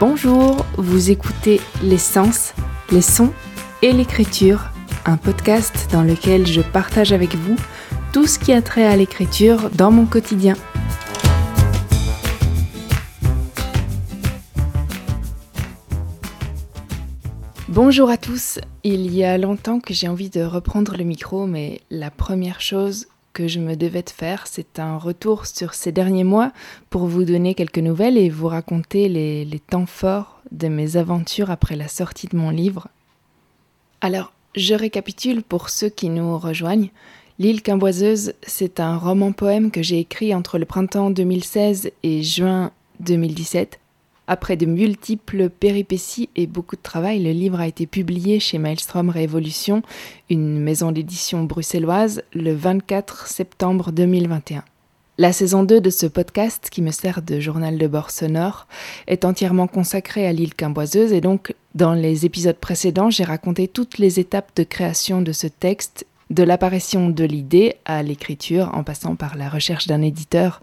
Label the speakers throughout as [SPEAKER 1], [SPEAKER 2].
[SPEAKER 1] Bonjour, vous écoutez Les Sens, les sons et l'écriture, un podcast dans lequel je partage avec vous tout ce qui a trait à l'écriture dans mon quotidien. Bonjour à tous, il y a longtemps que j'ai envie de reprendre le micro, mais la première chose je me devais de faire, c'est un retour sur ces derniers mois pour vous donner quelques nouvelles et vous raconter les, les temps forts de mes aventures après la sortie de mon livre. Alors, je récapitule pour ceux qui nous rejoignent. L'île Quimboiseuse, c'est un roman-poème que j'ai écrit entre le printemps 2016 et juin 2017. Après de multiples péripéties et beaucoup de travail, le livre a été publié chez Maelstrom Révolution, une maison d'édition bruxelloise, le 24 septembre 2021. La saison 2 de ce podcast, qui me sert de journal de bord sonore, est entièrement consacrée à l'île Quimboiseuse et donc dans les épisodes précédents, j'ai raconté toutes les étapes de création de ce texte de l'apparition de l'idée à l'écriture en passant par la recherche d'un éditeur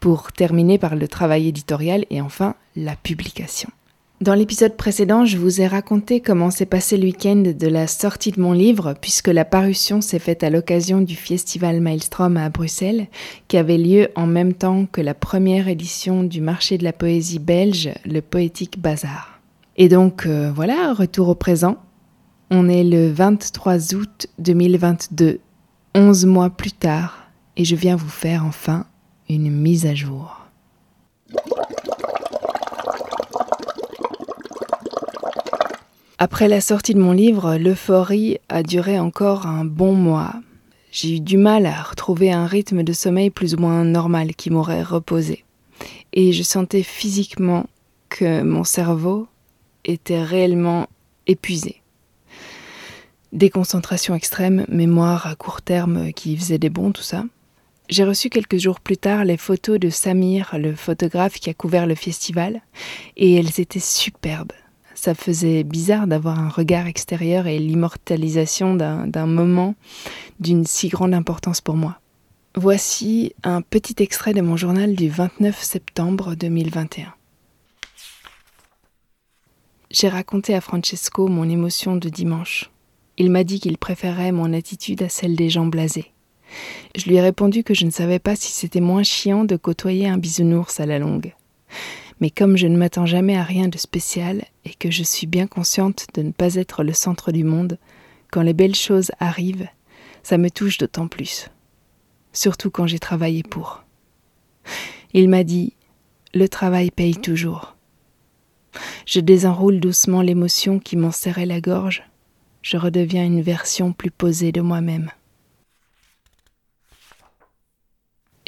[SPEAKER 1] pour terminer par le travail éditorial et enfin la publication. Dans l'épisode précédent, je vous ai raconté comment s'est passé le week-end de la sortie de mon livre, puisque la parution s'est faite à l'occasion du festival Maelstrom à Bruxelles, qui avait lieu en même temps que la première édition du marché de la poésie belge, le Poétique Bazar. Et donc euh, voilà, retour au présent. On est le 23 août 2022, 11 mois plus tard, et je viens vous faire enfin une mise à jour. Après la sortie de mon livre, l'euphorie a duré encore un bon mois. J'ai eu du mal à retrouver un rythme de sommeil plus ou moins normal qui m'aurait reposé. Et je sentais physiquement que mon cerveau était réellement épuisé. Déconcentration extrême, mémoire à court terme qui faisait des bons, tout ça. J'ai reçu quelques jours plus tard les photos de Samir, le photographe qui a couvert le festival, et elles étaient superbes. Ça faisait bizarre d'avoir un regard extérieur et l'immortalisation d'un moment d'une si grande importance pour moi. Voici un petit extrait de mon journal du 29 septembre 2021. J'ai raconté à Francesco mon émotion de dimanche. Il m'a dit qu'il préférait mon attitude à celle des gens blasés. Je lui ai répondu que je ne savais pas si c'était moins chiant de côtoyer un bisounours à la longue. Mais comme je ne m'attends jamais à rien de spécial et que je suis bien consciente de ne pas être le centre du monde, quand les belles choses arrivent, ça me touche d'autant plus. Surtout quand j'ai travaillé pour. Il m'a dit Le travail paye toujours. Je désenroule doucement l'émotion qui m'en serrait la gorge. Je redeviens une version plus posée de moi-même.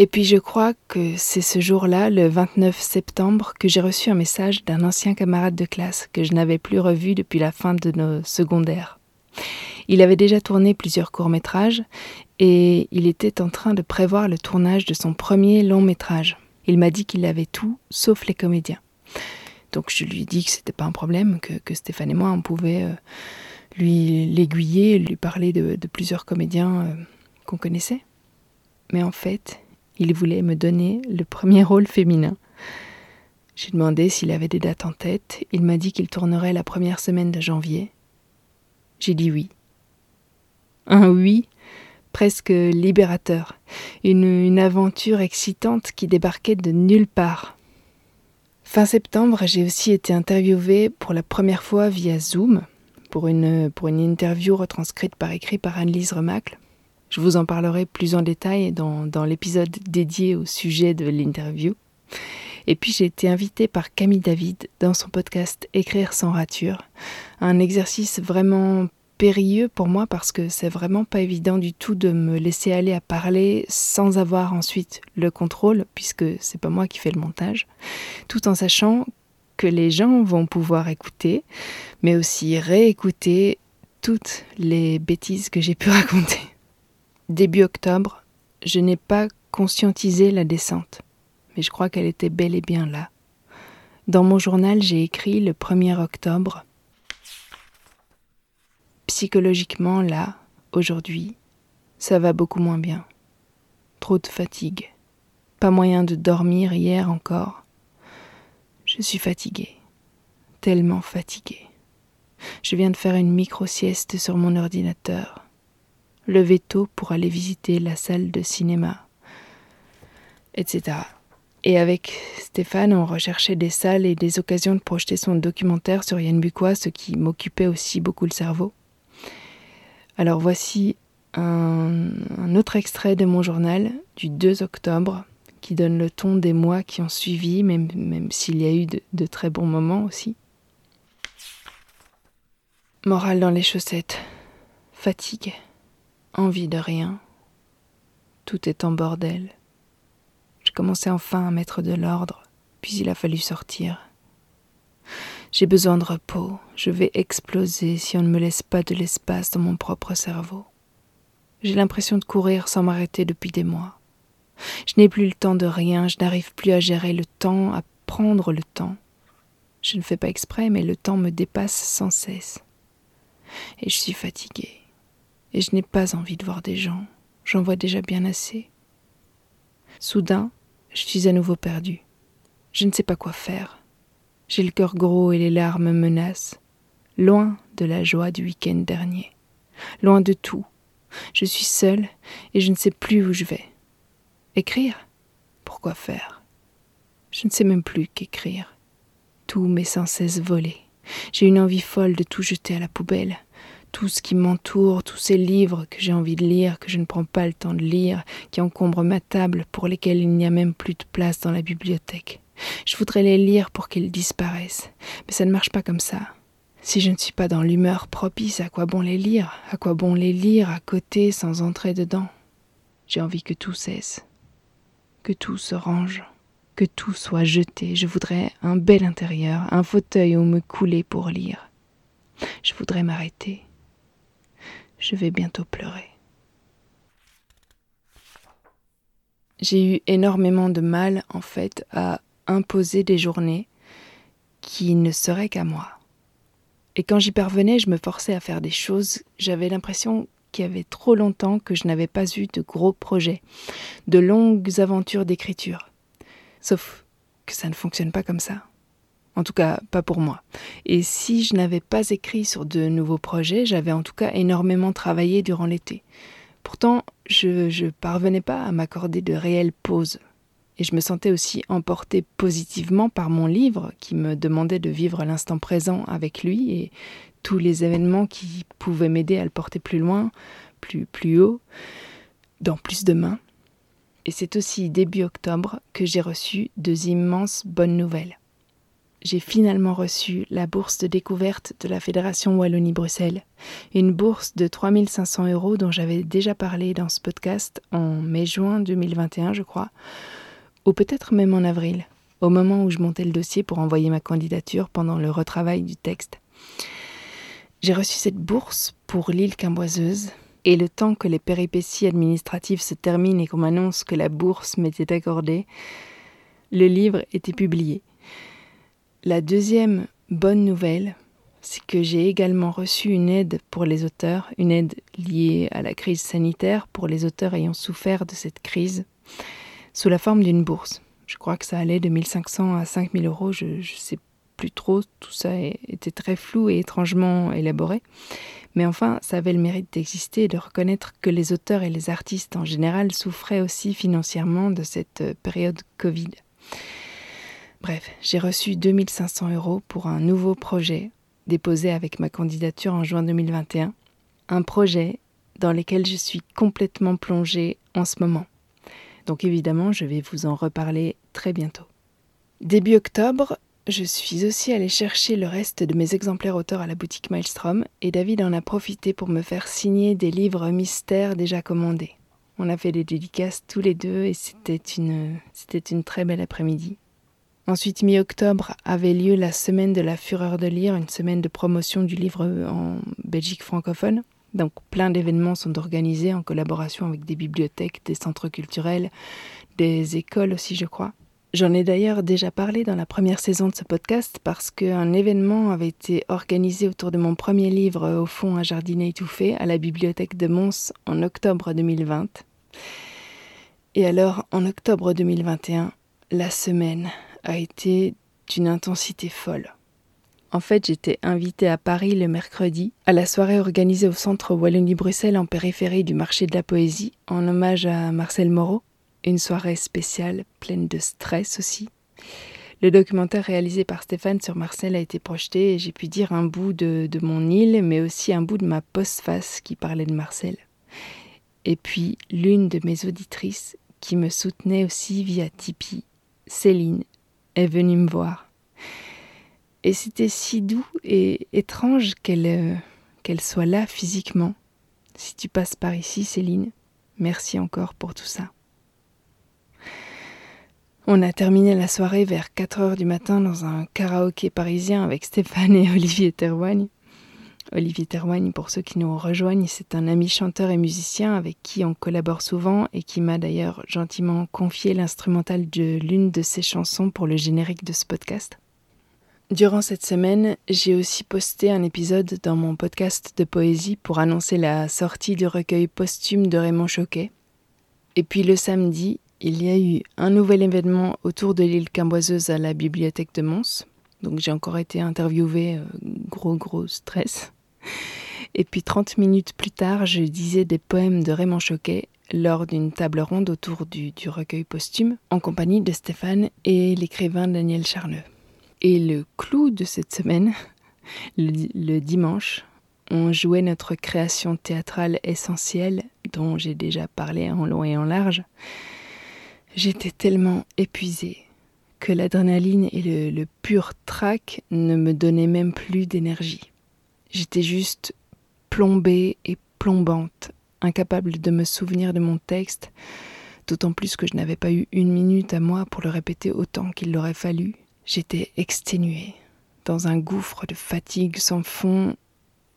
[SPEAKER 1] Et puis je crois que c'est ce jour-là, le 29 septembre, que j'ai reçu un message d'un ancien camarade de classe que je n'avais plus revu depuis la fin de nos secondaires. Il avait déjà tourné plusieurs courts-métrages et il était en train de prévoir le tournage de son premier long métrage. Il m'a dit qu'il avait tout sauf les comédiens. Donc je lui ai dit que c'était pas un problème, que, Stéphane et moi on pouvait euh, lui l'aiguiller, lui parler de, plusieurs comédiens euh, qu'on connaissait. Mais en fait, il voulait me donner le premier rôle féminin. J'ai demandé s'il avait des dates en tête. Il m'a dit qu'il tournerait la première semaine de janvier. J'ai dit oui. Un oui presque libérateur, une, aventure excitante qui débarquait de nulle part. Fin septembre, j'ai aussi été interviewée pour la première fois via Zoom pour une, pour une interview retranscrite par écrit par Anne-Lise Remacle. Je vous en parlerai plus en détail dans, dans l'épisode dédié au sujet de l'interview. Et puis j'ai été invitée par Camille David dans son podcast Écrire sans rature. Un exercice vraiment périlleux pour moi parce que c'est vraiment pas évident du tout de me laisser aller à parler sans avoir ensuite le contrôle, puisque c'est pas moi qui fais le montage, tout en sachant que les gens vont pouvoir écouter, mais aussi réécouter toutes les bêtises que j'ai pu raconter. Début octobre, je n'ai pas conscientisé la descente, mais je crois qu'elle était bel et bien là. Dans mon journal, j'ai écrit le 1er octobre. Psychologiquement, là, aujourd'hui, ça va beaucoup moins bien. Trop de fatigue. Pas moyen de dormir hier encore. Je suis fatiguée. tellement fatiguée. Je viens de faire une micro-sieste sur mon ordinateur. Lever tôt pour aller visiter la salle de cinéma, etc. Et avec Stéphane, on recherchait des salles et des occasions de projeter son documentaire sur Yann Bucois, ce qui m'occupait aussi beaucoup le cerveau. Alors voici un, autre extrait de mon journal du 2 octobre qui donne le ton des mois qui ont suivi, même, s'il y a eu de très bons moments aussi. Morale dans les chaussettes, fatigue, envie de rien, tout est en bordel. Je commençais enfin à mettre de l'ordre, puis il a fallu sortir. J'ai besoin de repos, je vais exploser si on ne me laisse pas de l'espace dans mon propre cerveau. J'ai l'impression de courir sans m'arrêter depuis des mois. Je n'ai plus le temps de rien, je n'arrive plus à gérer le temps, à prendre le temps. Je ne fais pas exprès, mais le temps me dépasse sans cesse. Et je suis fatiguée. Et je n'ai pas envie de voir des gens. J'en vois déjà bien assez. Soudain, je suis à nouveau perdue. Je ne sais pas quoi faire. J'ai le cœur gros et les larmes menacent. Loin de la joie du week-end dernier. Loin de tout. Je suis seule et je ne sais plus où je vais. Écrire? Pourquoi faire? Je ne sais même plus qu'écrire. Tout m'est sans cesse volé. J'ai une envie folle de tout jeter à la poubelle. Tout ce qui m'entoure, tous ces livres que j'ai envie de lire, que je ne prends pas le temps de lire, qui encombrent ma table, pour lesquels il n'y a même plus de place dans la bibliothèque. Je voudrais les lire pour qu'ils disparaissent, mais ça ne marche pas comme ça. Si je ne suis pas dans l'humeur propice, à quoi bon les lire? À quoi bon les lire à côté sans entrer dedans? J'ai envie que tout cesse que tout se range, que tout soit jeté. Je voudrais un bel intérieur, un fauteuil où me couler pour lire. Je voudrais m'arrêter. Je vais bientôt pleurer. J'ai eu énormément de mal, en fait, à imposer des journées qui ne seraient qu'à moi. Et quand j'y parvenais, je me forçais à faire des choses, j'avais l'impression qu'il y avait trop longtemps que je n'avais pas eu de gros projets, de longues aventures d'écriture. Sauf que ça ne fonctionne pas comme ça. En tout cas, pas pour moi. Et si je n'avais pas écrit sur de nouveaux projets, j'avais en tout cas énormément travaillé durant l'été. Pourtant, je ne parvenais pas à m'accorder de réelles pauses. Et je me sentais aussi emportée positivement par mon livre qui me demandait de vivre l'instant présent avec lui et tous les événements qui pouvaient m'aider à le porter plus loin, plus, plus haut, dans plus de mains. Et c'est aussi début octobre que j'ai reçu deux immenses bonnes nouvelles. J'ai finalement reçu la bourse de découverte de la Fédération Wallonie-Bruxelles, une bourse de 3500 euros dont j'avais déjà parlé dans ce podcast en mai-juin 2021, je crois, ou peut-être même en avril, au moment où je montais le dossier pour envoyer ma candidature pendant le retravail du texte. J'ai reçu cette bourse pour l'île Quimboiseuse, et le temps que les péripéties administratives se terminent et qu'on m'annonce que la bourse m'était accordée, le livre était publié. La deuxième bonne nouvelle, c'est que j'ai également reçu une aide pour les auteurs, une aide liée à la crise sanitaire pour les auteurs ayant souffert de cette crise, sous la forme d'une bourse. Je crois que ça allait de 1500 à 5000 euros, je ne sais plus trop, tout ça était très flou et étrangement élaboré. Mais enfin, ça avait le mérite d'exister et de reconnaître que les auteurs et les artistes en général souffraient aussi financièrement de cette euh, période Covid. Bref, j'ai reçu 2500 euros pour un nouveau projet déposé avec ma candidature en juin 2021. Un projet dans lequel je suis complètement plongée en ce moment. Donc évidemment, je vais vous en reparler très bientôt. Début octobre, je suis aussi allée chercher le reste de mes exemplaires auteurs à la boutique Maelstrom et David en a profité pour me faire signer des livres mystères déjà commandés. On a fait des dédicaces tous les deux et c'était une, c'était une très belle après-midi. Ensuite, mi-octobre, avait lieu la semaine de la fureur de lire, une semaine de promotion du livre en Belgique francophone. Donc plein d'événements sont organisés en collaboration avec des bibliothèques, des centres culturels, des écoles aussi, je crois. J'en ai d'ailleurs déjà parlé dans la première saison de ce podcast parce qu'un événement avait été organisé autour de mon premier livre Au fond, un jardinet étouffé à la bibliothèque de Mons en octobre 2020. Et alors, en octobre 2021, la semaine a été d'une intensité folle. En fait, j'étais invitée à Paris le mercredi, à la soirée organisée au centre Wallonie-Bruxelles en périphérie du marché de la poésie, en hommage à Marcel Moreau. Une soirée spéciale, pleine de stress aussi. Le documentaire réalisé par Stéphane sur Marcel a été projeté et j'ai pu dire un bout de, de mon île, mais aussi un bout de ma postface qui parlait de Marcel. Et puis l'une de mes auditrices, qui me soutenait aussi via Tipeee, Céline, est venue me voir. Et c'était si doux et étrange qu'elle euh, qu'elle soit là physiquement. Si tu passes par ici, Céline, merci encore pour tout ça. On a terminé la soirée vers 4 heures du matin dans un karaoké parisien avec Stéphane et Olivier Terwagne. Olivier Terwagne, pour ceux qui nous rejoignent, c'est un ami chanteur et musicien avec qui on collabore souvent et qui m'a d'ailleurs gentiment confié l'instrumental de l'une de ses chansons pour le générique de ce podcast. Durant cette semaine, j'ai aussi posté un épisode dans mon podcast de poésie pour annoncer la sortie du recueil posthume de Raymond Choquet. Et puis le samedi, il y a eu un nouvel événement autour de l'île Quimboiseuse à la bibliothèque de Mons. Donc j'ai encore été interviewée, euh, gros gros stress. Et puis 30 minutes plus tard, je disais des poèmes de Raymond Choquet lors d'une table ronde autour du, recueil posthume, en compagnie de Stéphane et l'écrivain Daniel Charneux. Et le clou de cette semaine, le, dimanche, on jouait notre création théâtrale essentielle, dont j'ai déjà parlé en long et en large. J'étais tellement épuisée que l'adrénaline et le, le pur trac ne me donnaient même plus d'énergie. J'étais juste plombée et plombante, incapable de me souvenir de mon texte, d'autant plus que je n'avais pas eu une minute à moi pour le répéter autant qu'il l'aurait fallu. J'étais exténuée, dans un gouffre de fatigue sans fond.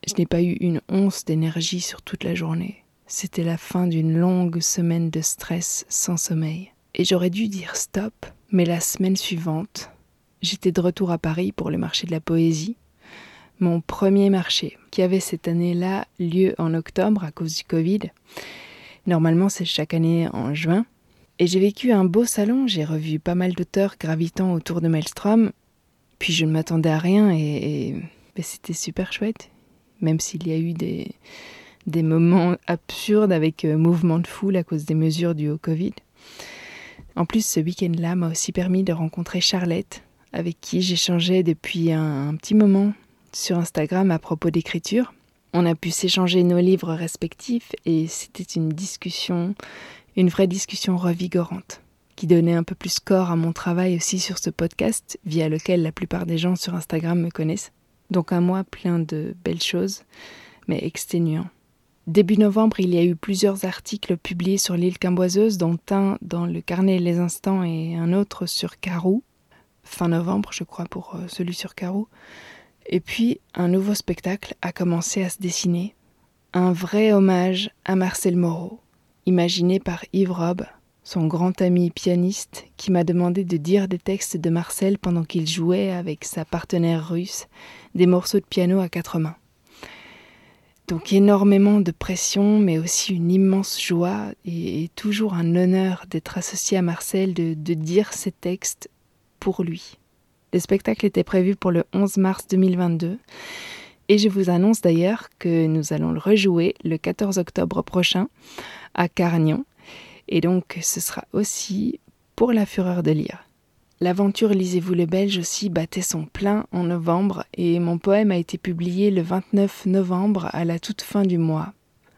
[SPEAKER 1] Je n'ai pas eu une once d'énergie sur toute la journée. C'était la fin d'une longue semaine de stress sans sommeil. Et j'aurais dû dire stop, mais la semaine suivante, j'étais de retour à Paris pour le marché de la poésie mon premier marché, qui avait cette année-là lieu en octobre à cause du Covid. Normalement, c'est chaque année en juin. Et j'ai vécu un beau salon, j'ai revu pas mal d'auteurs gravitant autour de Maelstrom. Puis je ne m'attendais à rien et, ben, c'était super chouette, même s'il y a eu des, moments absurdes avec euh, mouvement de foule à cause des mesures du haut Covid. En plus, ce week-end-là m'a aussi permis de rencontrer Charlotte, avec qui j'échangeais depuis un petit moment sur Instagram à propos d'écriture. On a pu s'échanger nos livres respectifs et c'était une discussion, une vraie discussion revigorante, qui donnait un peu plus corps à mon travail aussi sur ce podcast, via lequel la plupart des gens sur Instagram me connaissent. Donc un mois plein de belles choses, mais exténuant. Début novembre, il y a eu plusieurs articles publiés sur l'île Quimboiseuse, dont un dans le carnet Les Instants et un autre sur Carou. Fin novembre, je crois, pour euh, celui sur Carou. Et puis, un nouveau spectacle a commencé à se dessiner. Un vrai hommage à Marcel Moreau, imaginé par Yves Robb, son grand ami pianiste, qui m'a demandé de dire des textes de Marcel pendant qu'il jouait avec sa partenaire russe des morceaux de piano à quatre mains. Donc énormément de pression, mais aussi une immense joie et, toujours un honneur d'être associé à Marcel, de dire ces textes pour lui. Le spectacle était prévu pour le 11 mars 2022. Et je vous annonce d'ailleurs que nous allons le rejouer le 14 octobre prochain à Carignan. Et donc ce sera aussi pour la fureur de lire. L'aventure Lisez-vous le Belge aussi battait son plein en novembre et mon poème a été publié le 29 novembre à la toute fin du mois.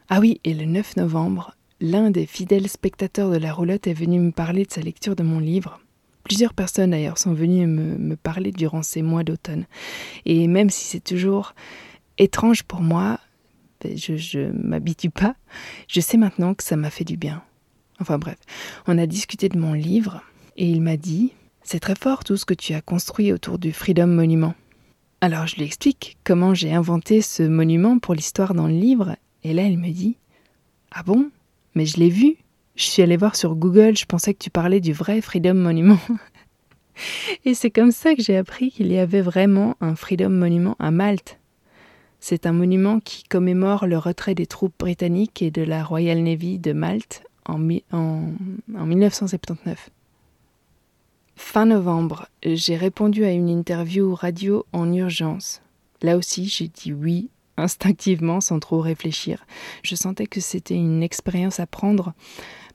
[SPEAKER 1] Ah oui, et le 9 novembre, l'un des fidèles spectateurs de la roulotte est venu me parler de sa lecture de mon livre. Plusieurs personnes d'ailleurs sont venues me, parler durant ces mois d'automne. Et même si c'est toujours étrange pour moi, ben, je ne m'habitue pas, je sais maintenant que ça m'a fait du bien. Enfin bref, on a discuté de mon livre et il m'a dit C'est très fort tout ce que tu as construit autour du Freedom Monument. Alors je lui explique comment j'ai inventé ce monument pour l'histoire dans le livre et là il me dit Ah bon? Mais je l'ai vu je suis allée voir sur Google, je pensais que tu parlais du vrai Freedom Monument. Et c'est comme ça que j'ai appris qu'il y avait vraiment un Freedom Monument à Malte. C'est un monument qui commémore le retrait des troupes britanniques et de la Royal Navy de Malte en, en 1979. Fin novembre, j'ai répondu à une interview radio en urgence. Là aussi, j'ai dit oui instinctivement sans trop réfléchir. Je sentais que c'était une expérience à prendre,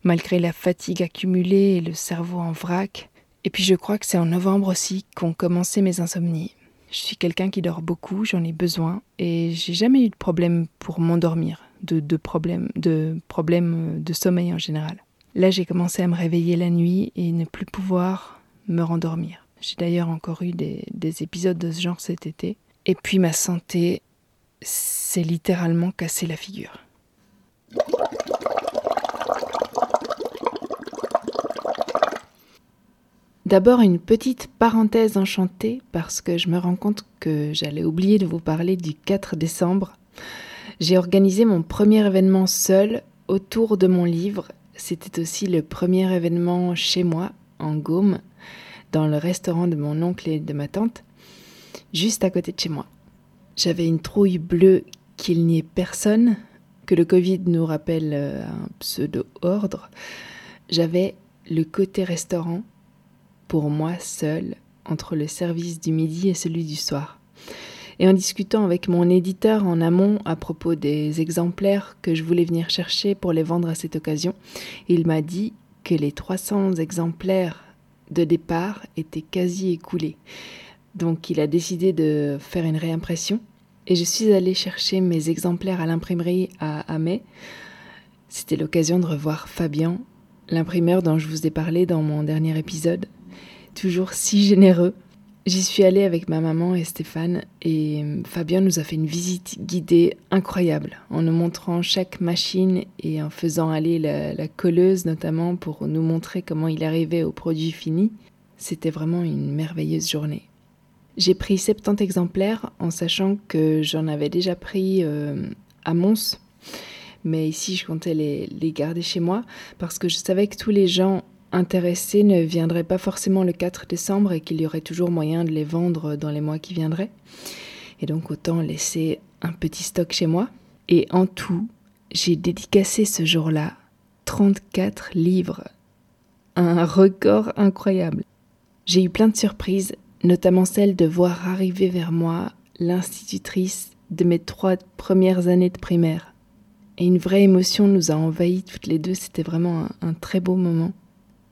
[SPEAKER 1] malgré la fatigue accumulée et le cerveau en vrac. Et puis je crois que c'est en novembre aussi qu'ont commencé mes insomnies. Je suis quelqu'un qui dort beaucoup, j'en ai besoin, et j'ai jamais eu de problème pour m'endormir, de, problèmes de, problème de sommeil en général. Là, j'ai commencé à me réveiller la nuit et ne plus pouvoir me rendormir. J'ai d'ailleurs encore eu des, des épisodes de ce genre cet été. Et puis ma santé s'est littéralement cassé la figure. D'abord une petite parenthèse enchantée parce que je me rends compte que j'allais oublier de vous parler du 4 décembre. J'ai organisé mon premier événement seul autour de mon livre. C'était aussi le premier événement chez moi, en Gaume, dans le restaurant de mon oncle et de ma tante, juste à côté de chez moi. J'avais une trouille bleue qu'il n'y ait personne, que le Covid nous rappelle euh, un pseudo-ordre. J'avais le côté restaurant pour moi seul entre le service du midi et celui du soir. Et en discutant avec mon éditeur en amont à propos des exemplaires que je voulais venir chercher pour les vendre à cette occasion, il m'a dit que les 300 exemplaires de départ étaient quasi écoulés. Donc il a décidé de faire une réimpression et je suis allée chercher mes exemplaires à l'imprimerie à Amé. C'était l'occasion de revoir Fabien, l'imprimeur dont je vous ai parlé dans mon dernier épisode, toujours si généreux. J'y suis allée avec ma maman et Stéphane et euh, Fabien nous a fait une visite guidée incroyable en nous montrant chaque machine et en faisant aller la, colleuse notamment pour nous montrer comment il arrivait au produit fini. C'était vraiment une merveilleuse journée. J'ai pris 70 exemplaires en sachant que j'en avais déjà pris euh, à Mons, mais ici je comptais les, les garder chez moi parce que je savais que tous les gens intéressés ne viendraient pas forcément le 4 décembre et qu'il y aurait toujours moyen de les vendre dans les mois qui viendraient. Et donc autant laisser un petit stock chez moi. Et en tout, j'ai dédicacé ce jour-là 34 livres. Un record incroyable. J'ai eu plein de surprises, notamment celle de voir arriver vers moi l'institutrice de mes trois premières années de primaire. Et une vraie émotion nous a envahis toutes les deux, c'était vraiment un, un très beau moment.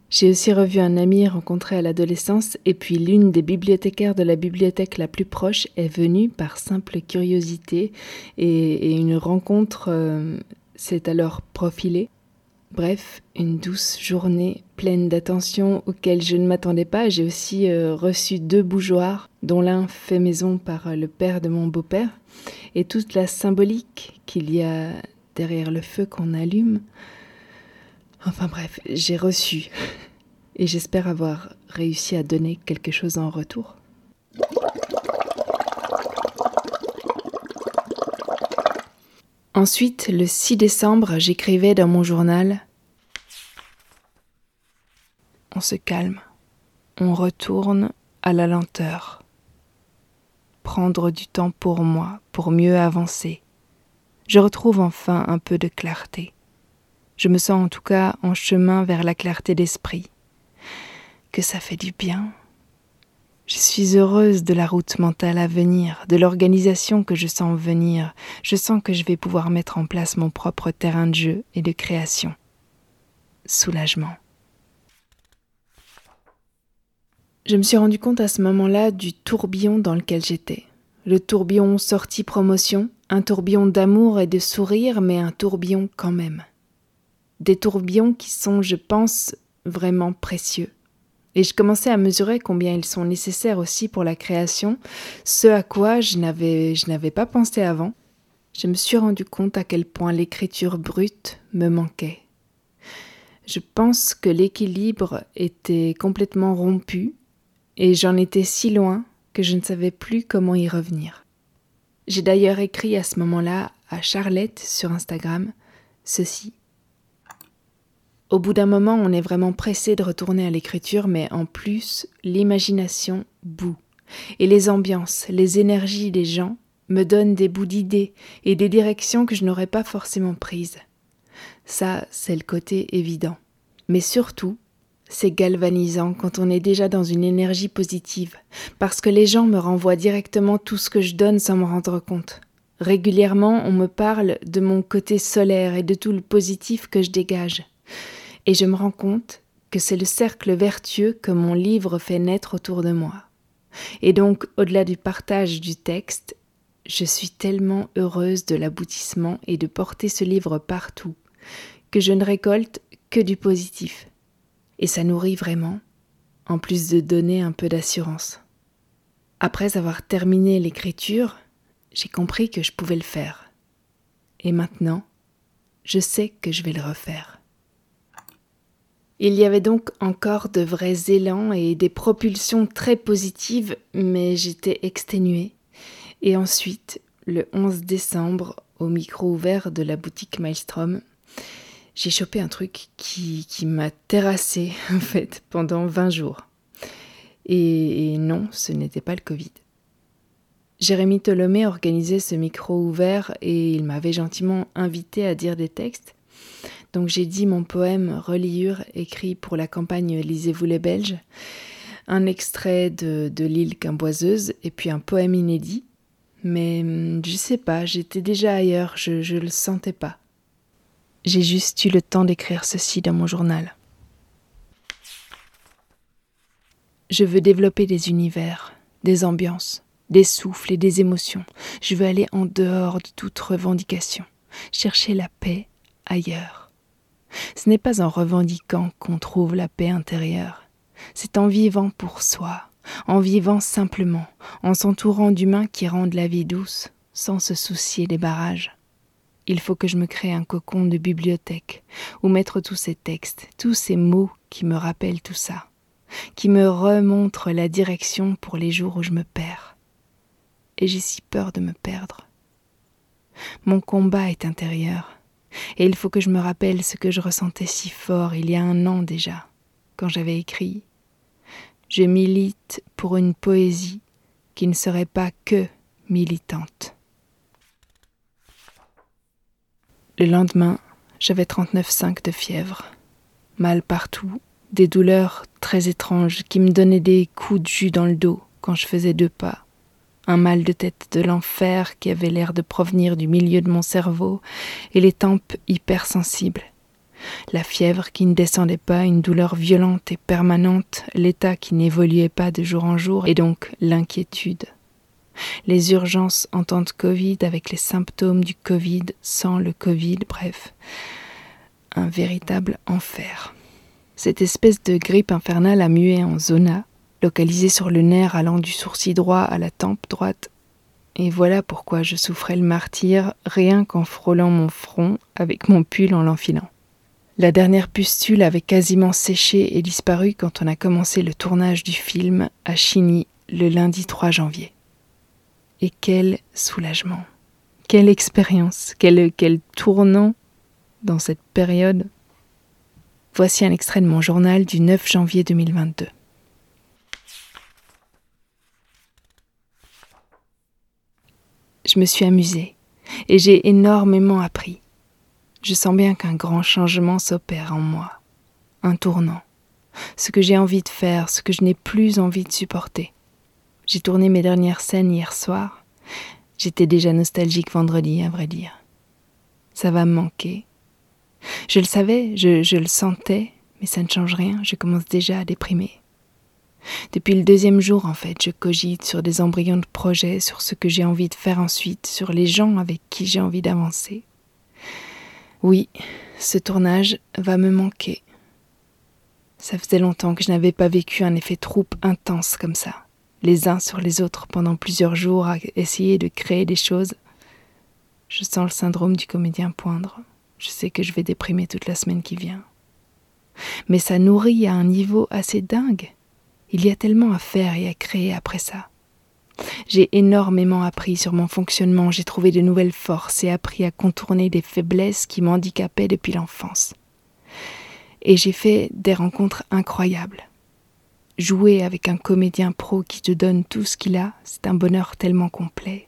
[SPEAKER 1] J'ai aussi revu un ami rencontré à l'adolescence et puis l'une des bibliothécaires de la bibliothèque la plus proche est venue par simple curiosité et, une rencontre euh, s'est alors profilée. Bref, une douce journée pleine d'attention auxquelles je ne m'attendais pas. J'ai aussi euh, reçu deux bougeoirs, dont l'un fait maison par euh, le père de mon beau-père, et toute la symbolique qu'il y a derrière le feu qu'on allume. Enfin bref, j'ai reçu et j'espère avoir réussi à donner quelque chose en retour. Ensuite, le 6 décembre, j'écrivais dans mon journal On se calme, on retourne à la lenteur. Prendre du temps pour moi, pour mieux avancer. Je retrouve enfin un peu de clarté. Je me sens en tout cas en chemin vers la clarté d'esprit. Que ça fait du bien. Je suis heureuse de la route mentale à venir, de l'organisation que je sens venir. Je sens que je vais pouvoir mettre en place mon propre terrain de jeu et de création. Soulagement. Je me suis rendu compte à ce moment-là du tourbillon dans lequel j'étais. Le tourbillon sortie promotion, un tourbillon d'amour et de sourire, mais un tourbillon quand même des tourbillons qui sont, je pense, vraiment précieux. Et je commençais à mesurer combien ils sont nécessaires aussi pour la création, ce à quoi je n'avais, je n'avais pas pensé avant. Je me suis rendu compte à quel point l'écriture brute me manquait. Je pense que l'équilibre était complètement rompu, et j'en étais si loin que je ne savais plus comment y revenir. J'ai d'ailleurs écrit à ce moment-là à Charlotte sur Instagram ceci. Au bout d'un moment, on est vraiment pressé de retourner à l'écriture, mais en plus, l'imagination bout. Et les ambiances, les énergies des gens me donnent des bouts d'idées et des directions que je n'aurais pas forcément prises. Ça, c'est le côté évident. Mais surtout, c'est galvanisant quand on est déjà dans une énergie positive, parce que les gens me renvoient directement tout ce que je donne sans me rendre compte. Régulièrement, on me parle de mon côté solaire et de tout le positif que je dégage. Et je me rends compte que c'est le cercle vertueux que mon livre fait naître autour de moi. Et donc, au-delà du partage du texte, je suis tellement heureuse de l'aboutissement et de porter ce livre partout, que je ne récolte que du positif. Et ça nourrit vraiment, en plus de donner un peu d'assurance. Après avoir terminé l'écriture, j'ai compris que je pouvais le faire. Et maintenant, je sais que je vais le refaire. Il y avait donc encore de vrais élans et des propulsions très positives, mais j'étais exténuée. Et ensuite, le 11 décembre, au micro ouvert de la boutique Maelstrom, j'ai chopé un truc qui, m'a terrassé en fait pendant 20 jours. Et, non, ce n'était pas le Covid. Jérémy Tolomé organisait ce micro ouvert et il m'avait gentiment invité à dire des textes. Donc j'ai dit mon poème Reliure écrit pour la campagne Lisez-vous les Belges, un extrait de, de L'île Quimboiseuse et puis un poème inédit. Mais hum, je sais pas, j'étais déjà ailleurs, je, je le sentais pas. J'ai juste eu le temps d'écrire ceci dans mon journal. Je veux développer des univers, des ambiances, des souffles et des émotions. Je veux aller en dehors de toute revendication, chercher la paix ailleurs. Ce n'est pas en revendiquant qu'on trouve la paix intérieure, c'est en vivant pour soi, en vivant simplement, en s'entourant d'humains qui rendent la vie douce, sans se soucier des barrages. Il faut que je me crée un cocon de bibliothèque où mettre tous ces textes, tous ces mots qui me rappellent tout ça, qui me remontrent la direction pour les jours où je me perds. Et j'ai si peur de me perdre. Mon combat est intérieur, et il faut que je me rappelle ce que je ressentais si fort il y a un an déjà, quand j'avais écrit Je milite pour une poésie qui ne serait pas que militante. Le lendemain, j'avais 39,5 de fièvre. Mal partout, des douleurs très étranges qui me donnaient des coups de jus dans le dos quand je faisais deux pas. Un mal de tête de l'enfer qui avait l'air de provenir du milieu de mon cerveau et les tempes hypersensibles. La fièvre qui ne descendait pas, une douleur violente et permanente, l'état qui n'évoluait pas de jour en jour et donc l'inquiétude les urgences en temps de Covid avec les symptômes du Covid sans le Covid, bref, un véritable enfer. Cette espèce de grippe infernale a mué en zona, localisée sur le nerf allant du sourcil droit à la tempe droite. Et voilà pourquoi je souffrais le martyr rien qu'en frôlant mon front avec mon pull en l'enfilant. La dernière pustule avait quasiment séché et disparu quand on a commencé le tournage du film à Chigny le lundi 3 janvier. Et quel soulagement, quelle expérience, quel, quel tournant dans cette période. Voici un extrait de mon journal du 9 janvier 2022. Je me suis amusée et j'ai énormément appris. Je sens bien qu'un grand changement s'opère en moi, un tournant, ce que j'ai envie de faire, ce que je n'ai plus envie de supporter. J'ai tourné mes dernières scènes hier soir. J'étais déjà nostalgique vendredi, à vrai dire. Ça va me manquer. Je le savais, je, je le sentais, mais ça ne change rien, je commence déjà à déprimer. Depuis le deuxième jour, en fait, je cogite sur des embryons de projets, sur ce que j'ai envie de faire ensuite, sur les gens avec qui j'ai envie d'avancer. Oui, ce tournage va me manquer. Ça faisait longtemps que je n'avais pas vécu un effet troupe intense comme ça les uns sur les autres pendant plusieurs jours à essayer de créer des choses. Je sens le syndrome du comédien poindre. Je sais que je vais déprimer toute la semaine qui vient. Mais ça nourrit à un niveau assez dingue. Il y a tellement à faire et à créer après ça. J'ai énormément appris sur mon fonctionnement, j'ai trouvé de nouvelles forces et appris à contourner des faiblesses qui m'handicapaient depuis l'enfance. Et j'ai fait des rencontres incroyables. Jouer avec un comédien pro qui te donne tout ce qu'il a, c'est un bonheur tellement complet.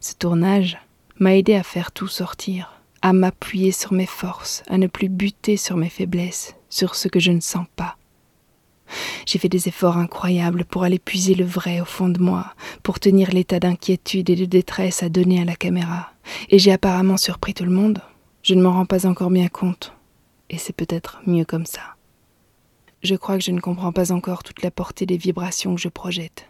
[SPEAKER 1] Ce tournage m'a aidé à faire tout sortir, à m'appuyer sur mes forces, à ne plus buter sur mes faiblesses, sur ce que je ne sens pas. J'ai fait des efforts incroyables pour aller puiser le vrai au fond de moi, pour tenir l'état d'inquiétude et de détresse à donner à la caméra. Et j'ai apparemment surpris tout le monde. Je ne m'en rends pas encore bien compte. Et c'est peut-être mieux comme ça. Je crois que je ne comprends pas encore toute la portée des vibrations que je projette.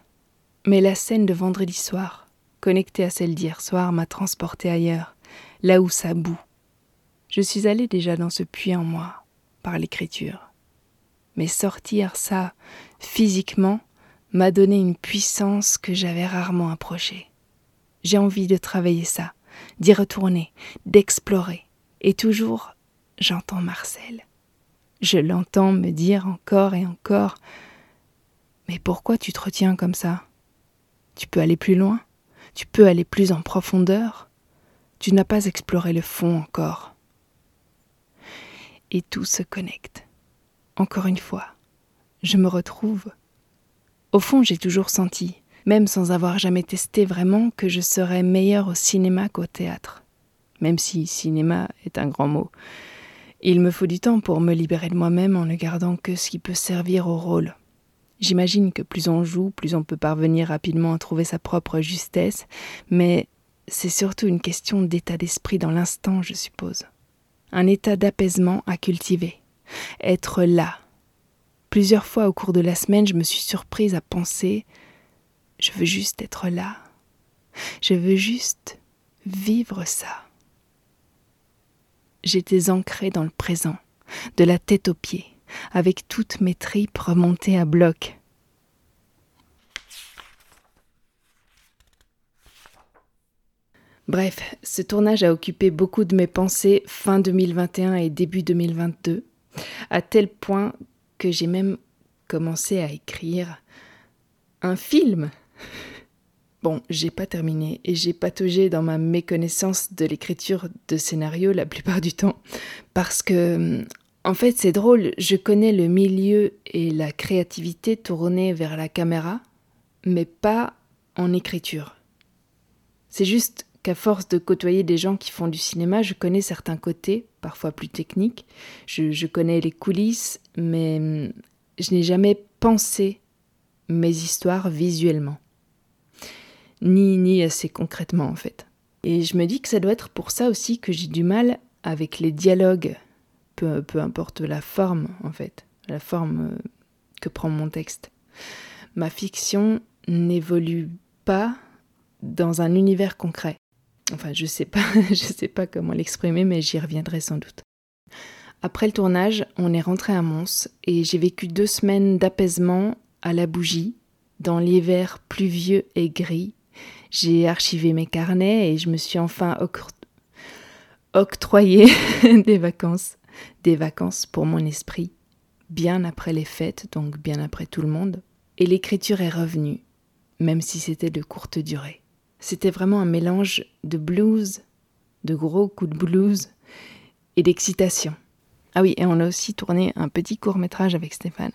[SPEAKER 1] Mais la scène de vendredi soir, connectée à celle d'hier soir, m'a transporté ailleurs, là où ça boue. Je suis allée déjà dans ce puits en moi, par l'écriture mais sortir ça physiquement m'a donné une puissance que j'avais rarement approchée. J'ai envie de travailler ça, d'y retourner, d'explorer. Et toujours, j'entends Marcel. Je l'entends me dire encore et encore Mais pourquoi tu te retiens comme ça? Tu peux aller plus loin Tu peux aller plus en profondeur Tu n'as pas exploré le fond encore. Et tout se connecte encore une fois, je me retrouve. Au fond, j'ai toujours senti, même sans avoir jamais testé vraiment, que je serais meilleur au cinéma qu'au théâtre. Même si cinéma est un grand mot. Il me faut du temps pour me libérer de moi-même en ne gardant que ce qui peut servir au rôle. J'imagine que plus on joue, plus on peut parvenir rapidement à trouver sa propre justesse, mais c'est surtout une question d'état d'esprit dans l'instant, je suppose. Un état d'apaisement à cultiver être là. Plusieurs fois au cours de la semaine, je me suis surprise à penser je veux juste être là. Je veux juste vivre ça. J'étais ancrée dans le présent, de la tête aux pieds, avec toutes mes tripes remontées à bloc. Bref, ce tournage a occupé beaucoup de mes pensées fin 2021 et début 2022 à tel point que j'ai même commencé à écrire un film. Bon, j'ai pas terminé et j'ai pataugé dans ma méconnaissance de l'écriture de scénario la plupart du temps parce que en fait, c'est drôle, je connais le milieu et la créativité tournée vers la caméra, mais pas en écriture. C'est juste qu'à force de côtoyer des gens qui font du cinéma, je connais certains côtés, parfois plus techniques. Je, connais les coulisses, mais hum, je n'ai jamais pensé mes histoires visuellement. Ni, ni assez concrètement, en fait. Et je me dis que ça doit être pour ça aussi que j'ai du mal avec les dialogues, peu, peu importe la forme, en fait, la forme euh, que prend mon texte. Ma fiction n'évolue pas dans un univers concret. Enfin, je sais pas, je sais pas comment l'exprimer, mais j'y reviendrai sans doute. Après le tournage, on est rentré à Mons et j'ai vécu deux semaines d'apaisement à la bougie, dans l'hiver pluvieux et gris. J'ai archivé mes carnets et je me suis enfin octroyé des vacances, des vacances pour mon esprit, bien après les fêtes, donc bien après tout le monde. Et l'écriture est revenue, même si c'était de courte durée. C'était vraiment un mélange de blues, de gros coups de blues et d'excitation. Ah oui, et on a aussi tourné un petit court métrage avec Stéphane.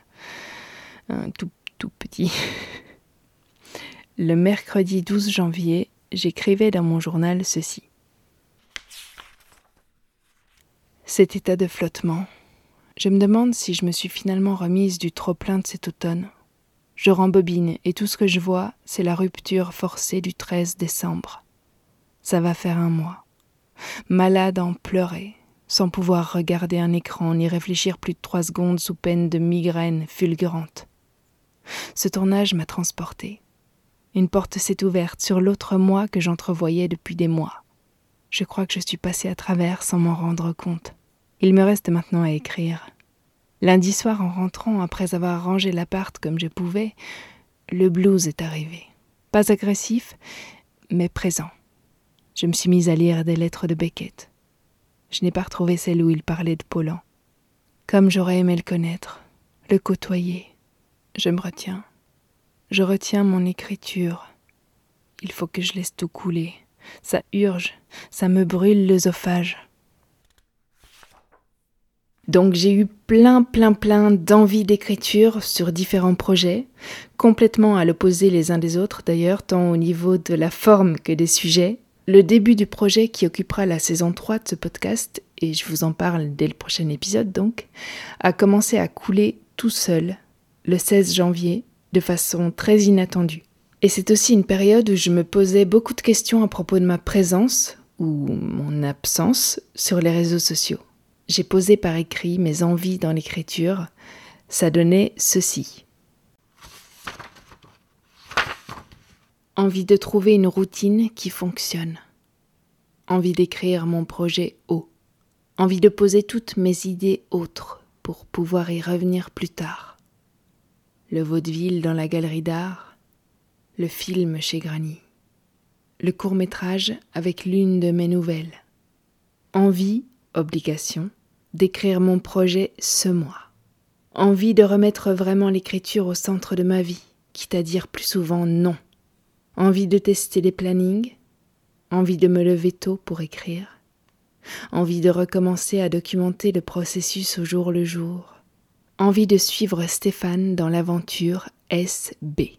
[SPEAKER 1] Un tout, tout petit. Le mercredi 12 janvier, j'écrivais dans mon journal ceci. Cet état de flottement, je me demande si je me suis finalement remise du trop-plein de cet automne je rembobine et tout ce que je vois, c'est la rupture forcée du 13 décembre. Ça va faire un mois. Malade en pleurer, sans pouvoir regarder un écran ni réfléchir plus de trois secondes sous peine de migraine fulgurante. Ce tournage m'a transporté. Une porte s'est ouverte sur l'autre moi que j'entrevoyais depuis des mois. Je crois que je suis passée à travers sans m'en rendre compte. Il me reste maintenant à écrire. Lundi soir, en rentrant, après avoir rangé l'appart comme je pouvais, le blues est arrivé. Pas agressif, mais présent. Je me suis mise à lire des lettres de Beckett. Je n'ai pas retrouvé celle où il parlait de Paulan. Comme j'aurais aimé le connaître, le côtoyer, je me retiens. Je retiens mon écriture. Il faut que je laisse tout couler. Ça urge, ça me brûle l'œsophage. Donc j'ai eu plein, plein, plein d'envies d'écriture sur différents projets, complètement à l'opposé les uns des autres d'ailleurs, tant au niveau de la forme que des sujets. Le début du projet qui occupera la saison 3 de ce podcast et je vous en parle dès le prochain épisode donc, a commencé à couler tout seul le 16 janvier de façon très inattendue. Et c'est aussi une période où je me posais beaucoup de questions à propos de ma présence ou mon absence sur les réseaux sociaux. J'ai posé par écrit mes envies dans l'écriture. Ça donnait ceci. Envie de trouver une routine qui fonctionne. Envie d'écrire mon projet haut. Envie de poser toutes mes idées autres pour pouvoir y revenir plus tard. Le vaudeville dans la galerie d'art. Le film chez Granny le court métrage avec l'une de mes nouvelles. Envie, obligation, d'écrire mon projet ce mois. Envie de remettre vraiment l'écriture au centre de ma vie, quitte à dire plus souvent non. Envie de tester les plannings. Envie de me lever tôt pour écrire. Envie de recommencer à documenter le processus au jour le jour. Envie de suivre Stéphane dans l'aventure SB.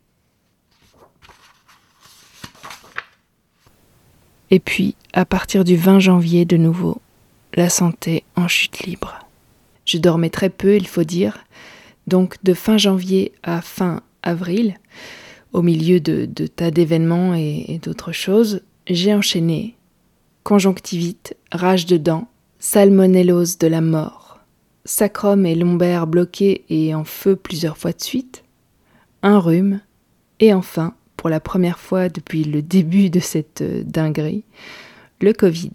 [SPEAKER 1] Et puis, à partir du 20 janvier de nouveau, la santé en chute libre. Je dormais très peu, il faut dire, donc de fin janvier à fin avril, au milieu de, tas d'événements et, et d'autres choses, j'ai enchaîné conjonctivite, rage de dents, salmonellose de la mort, sacrum et lombaire bloqués et en feu plusieurs fois de suite, un rhume, et enfin pour la première fois depuis le début de cette euh, dinguerie, le Covid.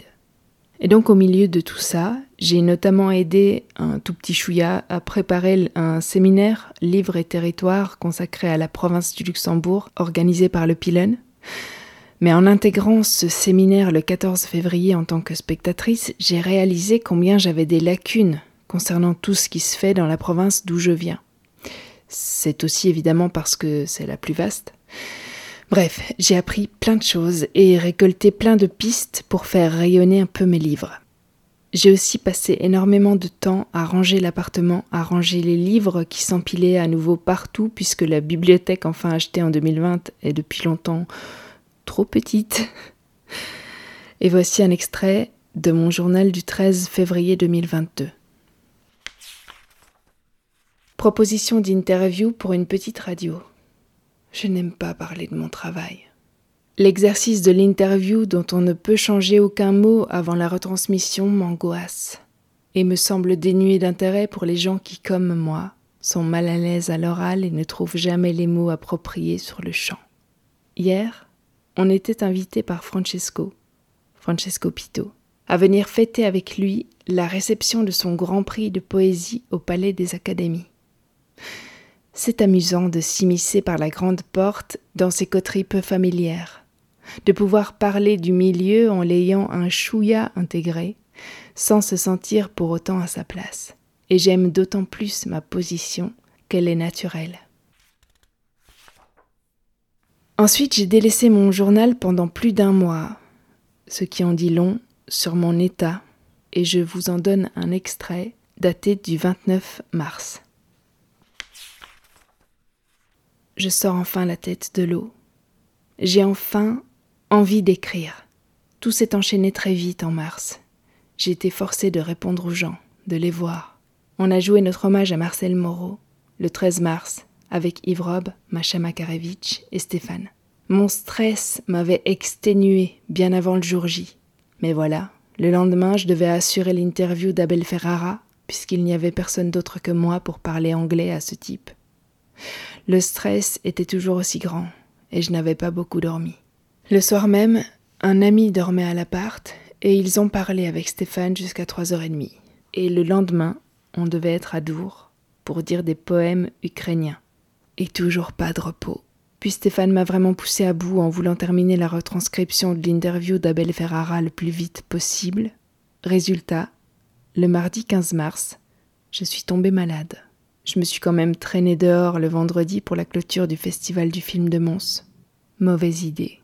[SPEAKER 1] Et donc au milieu de tout ça, j'ai notamment aidé un tout petit chouïa à préparer un séminaire Livres et territoires consacré à la province du Luxembourg organisé par le Pilen. Mais en intégrant ce séminaire le 14 février en tant que spectatrice, j'ai réalisé combien j'avais des lacunes concernant tout ce qui se fait dans la province d'où je viens. C'est aussi évidemment parce que c'est la plus vaste. Bref, j'ai appris plein de choses et récolté plein de pistes pour faire rayonner un peu mes livres. J'ai aussi passé énormément de temps à ranger l'appartement, à ranger les livres qui s'empilaient à nouveau partout puisque la bibliothèque enfin achetée en 2020 est depuis longtemps trop petite. Et voici un extrait de mon journal du 13 février 2022. Proposition d'interview pour une petite radio. Je n'aime pas parler de mon travail. L'exercice de l'interview dont on ne peut changer aucun mot avant la retransmission m'angoisse et me semble dénué d'intérêt pour les gens qui, comme moi, sont mal à l'aise à l'oral et ne trouvent jamais les mots appropriés sur le champ. Hier, on était invité par Francesco, Francesco Pito, à venir fêter avec lui la réception de son Grand Prix de poésie au Palais des Académies. C'est amusant de s'immiscer par la grande porte dans ces coteries peu familières, de pouvoir parler du milieu en l'ayant un chouïa intégré, sans se sentir pour autant à sa place. Et j'aime d'autant plus ma position qu'elle est naturelle. Ensuite, j'ai délaissé mon journal pendant plus d'un mois, ce qui en dit long sur mon état, et je vous en donne un extrait daté du 29 mars. Je sors enfin la tête de l'eau. J'ai enfin envie d'écrire. Tout s'est enchaîné très vite en mars. J'ai été forcée de répondre aux gens, de les voir. On a joué notre hommage à Marcel Moreau le 13 mars avec Yves Rob, Macha Makarevitch et Stéphane. Mon stress m'avait exténué bien avant le jour J. Mais voilà, le lendemain, je devais assurer l'interview d'Abel Ferrara, puisqu'il n'y avait personne d'autre que moi pour parler anglais à ce type. Le stress était toujours aussi grand, et je n'avais pas beaucoup dormi. Le soir même, un ami dormait à l'appart, et ils ont parlé avec Stéphane jusqu'à 3h30. Et le lendemain, on devait être à Dour pour dire des poèmes ukrainiens. Et toujours pas de repos. Puis Stéphane m'a vraiment poussé à bout en voulant terminer la retranscription de l'interview d'Abel Ferrara le plus vite possible. Résultat, le mardi 15 mars, je suis tombée malade. Je me suis quand même traînée dehors le vendredi pour la clôture du festival du film de Mons. Mauvaise idée.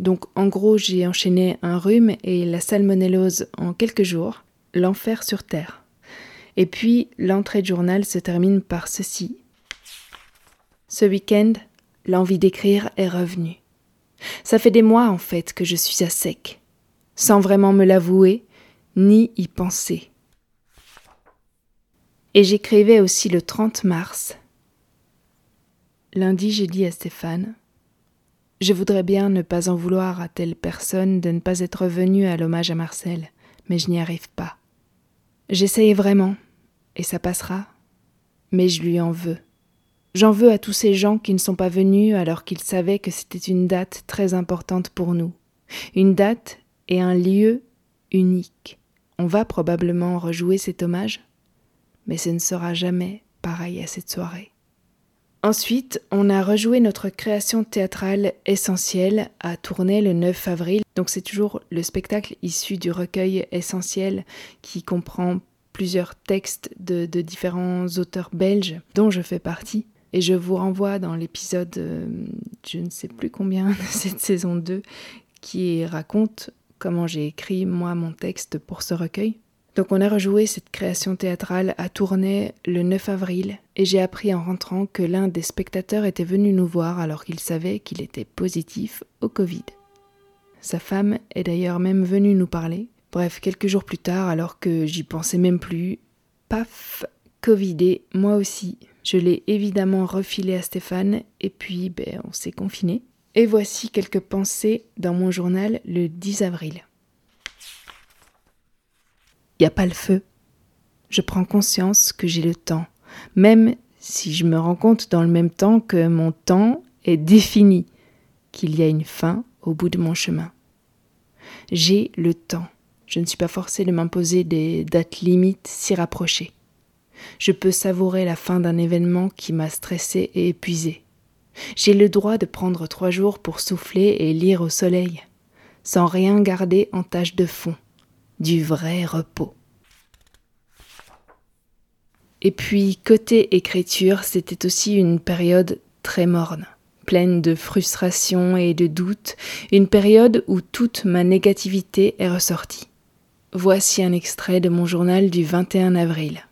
[SPEAKER 1] Donc en gros, j'ai enchaîné un rhume et la salmonellose en quelques jours, l'enfer sur terre. Et puis l'entrée de journal se termine par ceci. Ce week-end, l'envie d'écrire est revenue. Ça fait des mois en fait que je suis à sec. sans vraiment me l'avouer, ni y penser. Et j'écrivais aussi le 30 mars. Lundi, j'ai dit à Stéphane Je voudrais bien ne pas en vouloir à telle personne de ne pas être venue à l'hommage à Marcel, mais je n'y arrive pas. J'essaye vraiment, et ça passera, mais je lui en veux. J'en veux à tous ces gens qui ne sont pas venus alors qu'ils savaient que c'était une date très importante pour nous. Une date et un lieu unique. On va probablement rejouer cet hommage, mais ce ne sera jamais pareil à cette soirée. Ensuite, on a rejoué notre création théâtrale essentielle à Tournai le 9 avril. Donc c'est toujours le spectacle issu du recueil essentiel qui comprend plusieurs textes de, de différents auteurs belges dont je fais partie. Et je vous renvoie dans l'épisode, euh, je ne sais plus combien, de cette saison 2, qui raconte comment j'ai écrit moi mon texte pour ce recueil. Donc on a rejoué cette création théâtrale à Tournai le 9 avril et j'ai appris en rentrant que l'un des spectateurs était venu nous voir alors qu'il savait qu'il était positif au Covid. Sa femme est d'ailleurs même venue nous parler. Bref, quelques jours plus tard, alors que j'y pensais même plus, paf, Covidé, moi aussi. Je l'ai évidemment refilé à Stéphane et puis ben, on s'est confiné. Et voici quelques pensées dans mon journal le 10 avril. N'y a pas le feu. Je prends conscience que j'ai le temps, même si je me rends compte dans le même temps que mon temps est défini, qu'il y a une fin au bout de mon chemin. J'ai le temps. Je ne suis pas forcée de m'imposer des dates limites si rapprochées. Je peux savourer la fin d'un événement qui m'a stressé et épuisé. J'ai le droit de prendre trois jours pour souffler et lire au soleil, sans rien garder en tâche de fond du vrai repos. Et puis, côté écriture, c'était aussi une période très morne, pleine de frustration et de doutes, une période où toute ma négativité est ressortie. Voici un extrait de mon journal du 21 avril.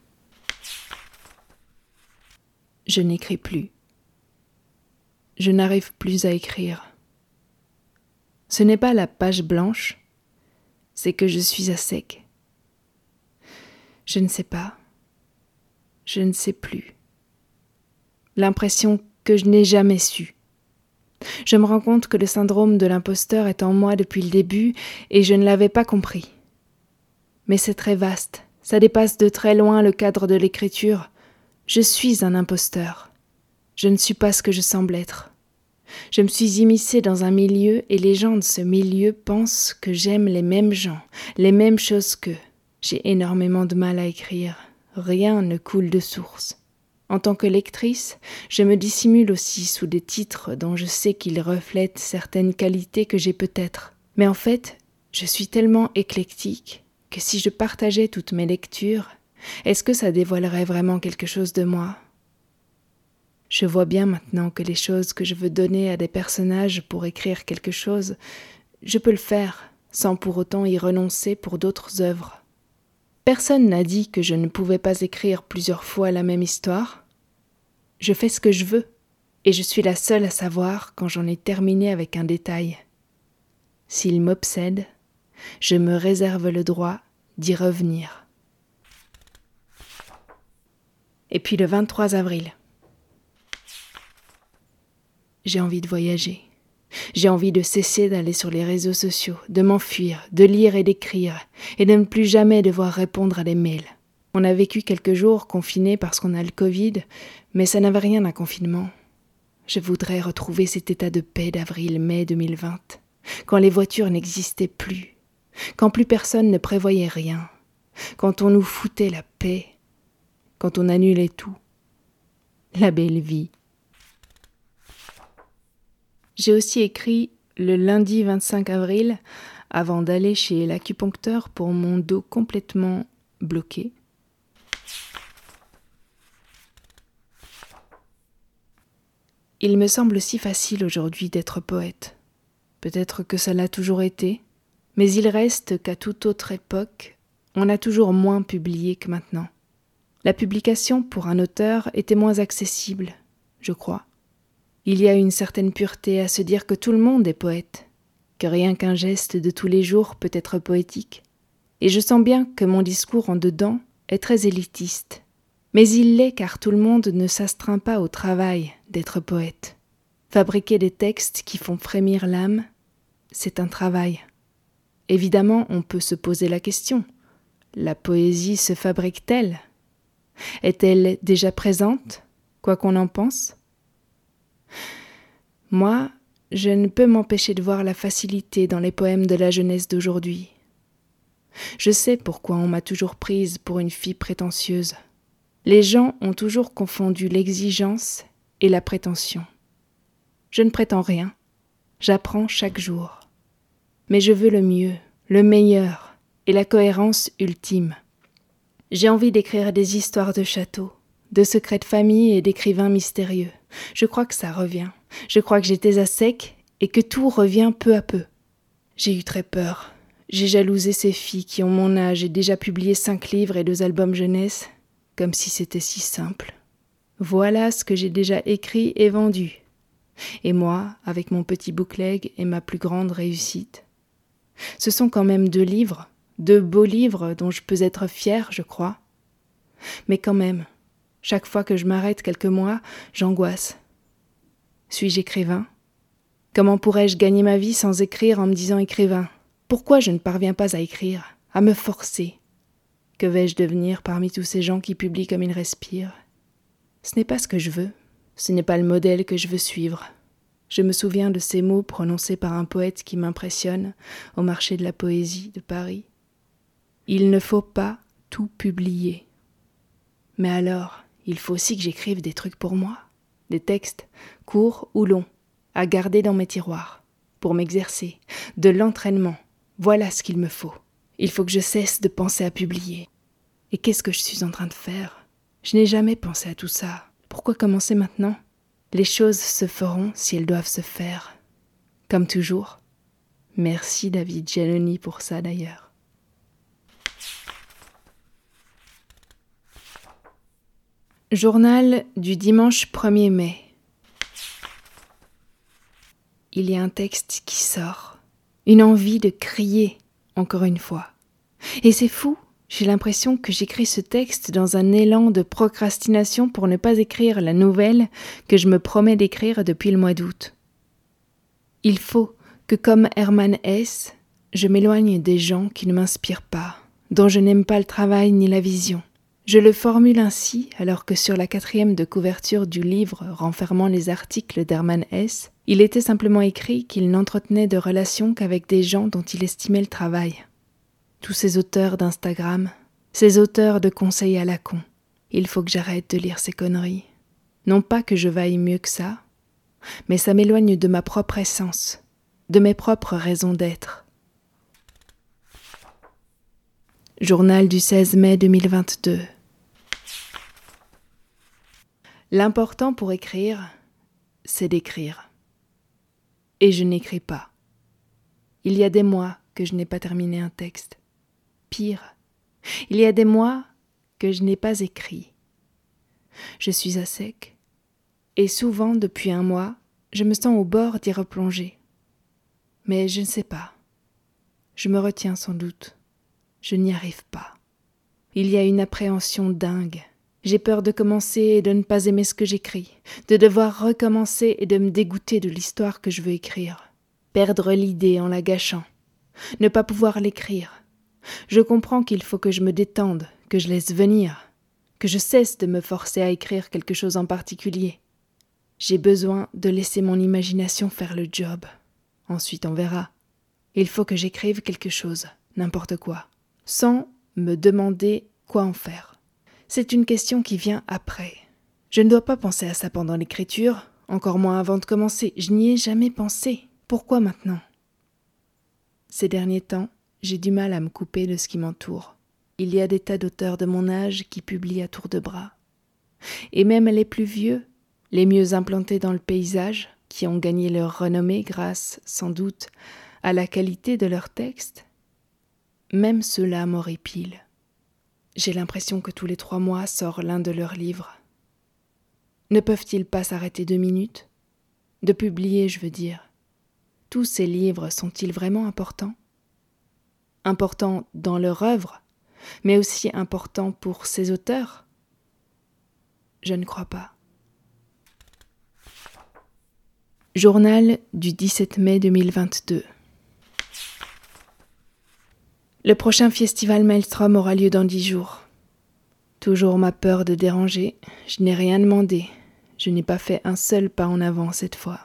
[SPEAKER 1] Je n'écris plus. Je n'arrive plus à écrire. Ce n'est pas la page blanche, c'est que je suis à sec. Je ne sais pas. Je ne sais plus. L'impression que je n'ai jamais su. Je me rends compte que le syndrome de l'imposteur est en moi depuis le début et je ne l'avais pas compris. Mais c'est très vaste, ça dépasse de très loin le cadre de l'écriture. Je suis un imposteur. Je ne suis pas ce que je semble être. Je me suis immiscée dans un milieu et les gens de ce milieu pensent que j'aime les mêmes gens, les mêmes choses qu'eux. J'ai énormément de mal à écrire. Rien ne coule de source. En tant que lectrice, je me dissimule aussi sous des titres dont je sais qu'ils reflètent certaines qualités que j'ai peut-être. Mais en fait, je suis tellement éclectique que si je partageais toutes mes lectures, est-ce que ça dévoilerait vraiment quelque chose de moi? Je vois bien maintenant que les choses que je veux donner à des personnages pour écrire quelque chose, je peux le faire, sans pour autant y renoncer pour d'autres œuvres. Personne n'a dit que je ne pouvais pas écrire plusieurs fois la même histoire. Je fais ce que je veux, et je suis la seule à savoir quand j'en ai terminé avec un détail. S'il m'obsède, je me réserve le droit d'y revenir. Et puis le 23 avril. J'ai envie de voyager. J'ai envie de cesser d'aller sur les réseaux sociaux, de m'enfuir, de lire et d'écrire, et de ne plus jamais devoir répondre à des mails. On a vécu quelques jours confinés parce qu'on a le Covid, mais ça n'avait rien d'un confinement. Je voudrais retrouver cet état de paix d'avril-mai 2020, quand les voitures n'existaient plus, quand plus personne ne prévoyait rien, quand on nous foutait la paix, quand on annulait tout. La belle vie. J'ai aussi écrit le lundi 25 avril avant d'aller chez l'acupuncteur pour mon dos complètement bloqué. Il me semble si facile aujourd'hui d'être poète. Peut-être que ça l'a toujours été, mais il reste qu'à toute autre époque, on a toujours moins publié que maintenant. La publication pour un auteur était moins accessible, je crois. Il y a une certaine pureté à se dire que tout le monde est poète, que rien qu'un geste de tous les jours peut être poétique, et je sens bien que mon discours en dedans est très élitiste. Mais il l'est car tout le monde ne s'astreint pas au travail d'être poète. Fabriquer des textes qui font frémir l'âme, c'est un travail. Évidemment, on peut se poser la question. La poésie se fabrique-t-elle? Est-elle déjà présente, quoi qu'on en pense? Moi, je ne peux m'empêcher de voir la facilité dans les poèmes de la jeunesse d'aujourd'hui. Je sais pourquoi on m'a toujours prise pour une fille prétentieuse. Les gens ont toujours confondu l'exigence et la prétention. Je ne prétends rien, j'apprends chaque jour. Mais je veux le mieux, le meilleur et la cohérence ultime. J'ai envie d'écrire des histoires de châteaux, de secrets de famille et d'écrivains mystérieux. Je crois que ça revient. Je crois que j'étais à sec et que tout revient peu à peu. J'ai eu très peur. J'ai jalousé ces filles qui ont mon âge et déjà publié cinq livres et deux albums jeunesse, comme si c'était si simple. Voilà ce que j'ai déjà écrit et vendu. Et moi, avec mon petit boucleg et ma plus grande réussite. Ce sont quand même deux livres, deux beaux livres dont je peux être fier, je crois. Mais quand même, chaque fois que je m'arrête quelques mois, j'angoisse. Suis-je écrivain? Comment pourrais-je gagner ma vie sans écrire en me disant écrivain? Pourquoi je ne parviens pas à écrire, à me forcer? Que vais-je devenir parmi tous ces gens qui publient comme ils respirent? Ce n'est pas ce que je veux, ce n'est pas le modèle que je veux suivre. Je me souviens de ces mots prononcés par un poète qui m'impressionne au marché de la poésie de Paris. Il ne faut pas tout publier. Mais alors, il faut aussi que j'écrive des trucs pour moi, des textes, courts ou longs, à garder dans mes tiroirs, pour m'exercer, de l'entraînement. Voilà ce qu'il me faut. Il faut que je cesse de penser à publier. Et qu'est-ce que je suis en train de faire? Je n'ai jamais pensé à tout ça. Pourquoi commencer maintenant? Les choses se feront si elles doivent se faire. Comme toujours. Merci David Giannoni pour ça d'ailleurs. Journal du dimanche 1er mai. Il y a un texte qui sort, une envie de crier, encore une fois. Et c'est fou, j'ai l'impression que j'écris ce texte dans un élan de procrastination pour ne pas écrire la nouvelle que je me promets d'écrire depuis le mois d'août. Il faut que, comme Hermann Hesse, je m'éloigne des gens qui ne m'inspirent pas, dont je n'aime pas le travail ni la vision. Je le formule ainsi alors que sur la quatrième de couverture du livre renfermant les articles d'Hermann Hesse, il était simplement écrit qu'il n'entretenait de relation qu'avec des gens dont il estimait le travail tous ces auteurs d'Instagram, ces auteurs de conseils à la con. Il faut que j'arrête de lire ces conneries. Non pas que je vaille mieux que ça, mais ça m'éloigne de ma propre essence, de mes propres raisons d'être. Journal du 16 mai 2022. L'important pour écrire, c'est d'écrire. Et je n'écris pas. Il y a des mois que je n'ai pas terminé un texte. Pire, il y a des mois que je n'ai pas écrit. Je suis à sec, et souvent depuis un mois, je me sens au bord d'y replonger. Mais je ne sais pas. Je me retiens sans doute. Je n'y arrive pas. Il y a une appréhension dingue. J'ai peur de commencer et de ne pas aimer ce que j'écris, de devoir recommencer et de me dégoûter de l'histoire que je veux écrire, perdre l'idée en la gâchant, ne pas pouvoir l'écrire, je comprends qu'il faut que je me détende, que je laisse venir, que je cesse de me forcer à écrire quelque chose en particulier. J'ai besoin de laisser mon imagination faire le job. Ensuite on verra. Il faut que j'écrive quelque chose, n'importe quoi, sans me demander quoi en faire. C'est une question qui vient après. Je ne dois pas penser à ça pendant l'écriture, encore moins avant de commencer. Je n'y ai jamais pensé. Pourquoi maintenant? Ces derniers temps, j'ai du mal à me couper de ce qui m'entoure. Il y a des tas d'auteurs de mon âge qui publient à tour de bras. Et même les plus vieux, les mieux implantés dans le paysage, qui ont gagné leur renommée grâce, sans doute, à la qualité de leurs textes, même ceux-là m'horripilent. J'ai l'impression que tous les trois mois sort l'un de leurs livres. Ne peuvent-ils pas s'arrêter deux minutes? De publier, je veux dire. tous ces livres sont-ils vraiment importants? Importants dans leur œuvre, mais aussi importants pour ces auteurs? Je ne crois pas. Journal du 17 mai 2022 Le prochain festival Maelstrom aura lieu dans dix jours. Toujours ma peur de déranger, je n'ai rien demandé, je n'ai pas fait un seul pas en avant cette fois.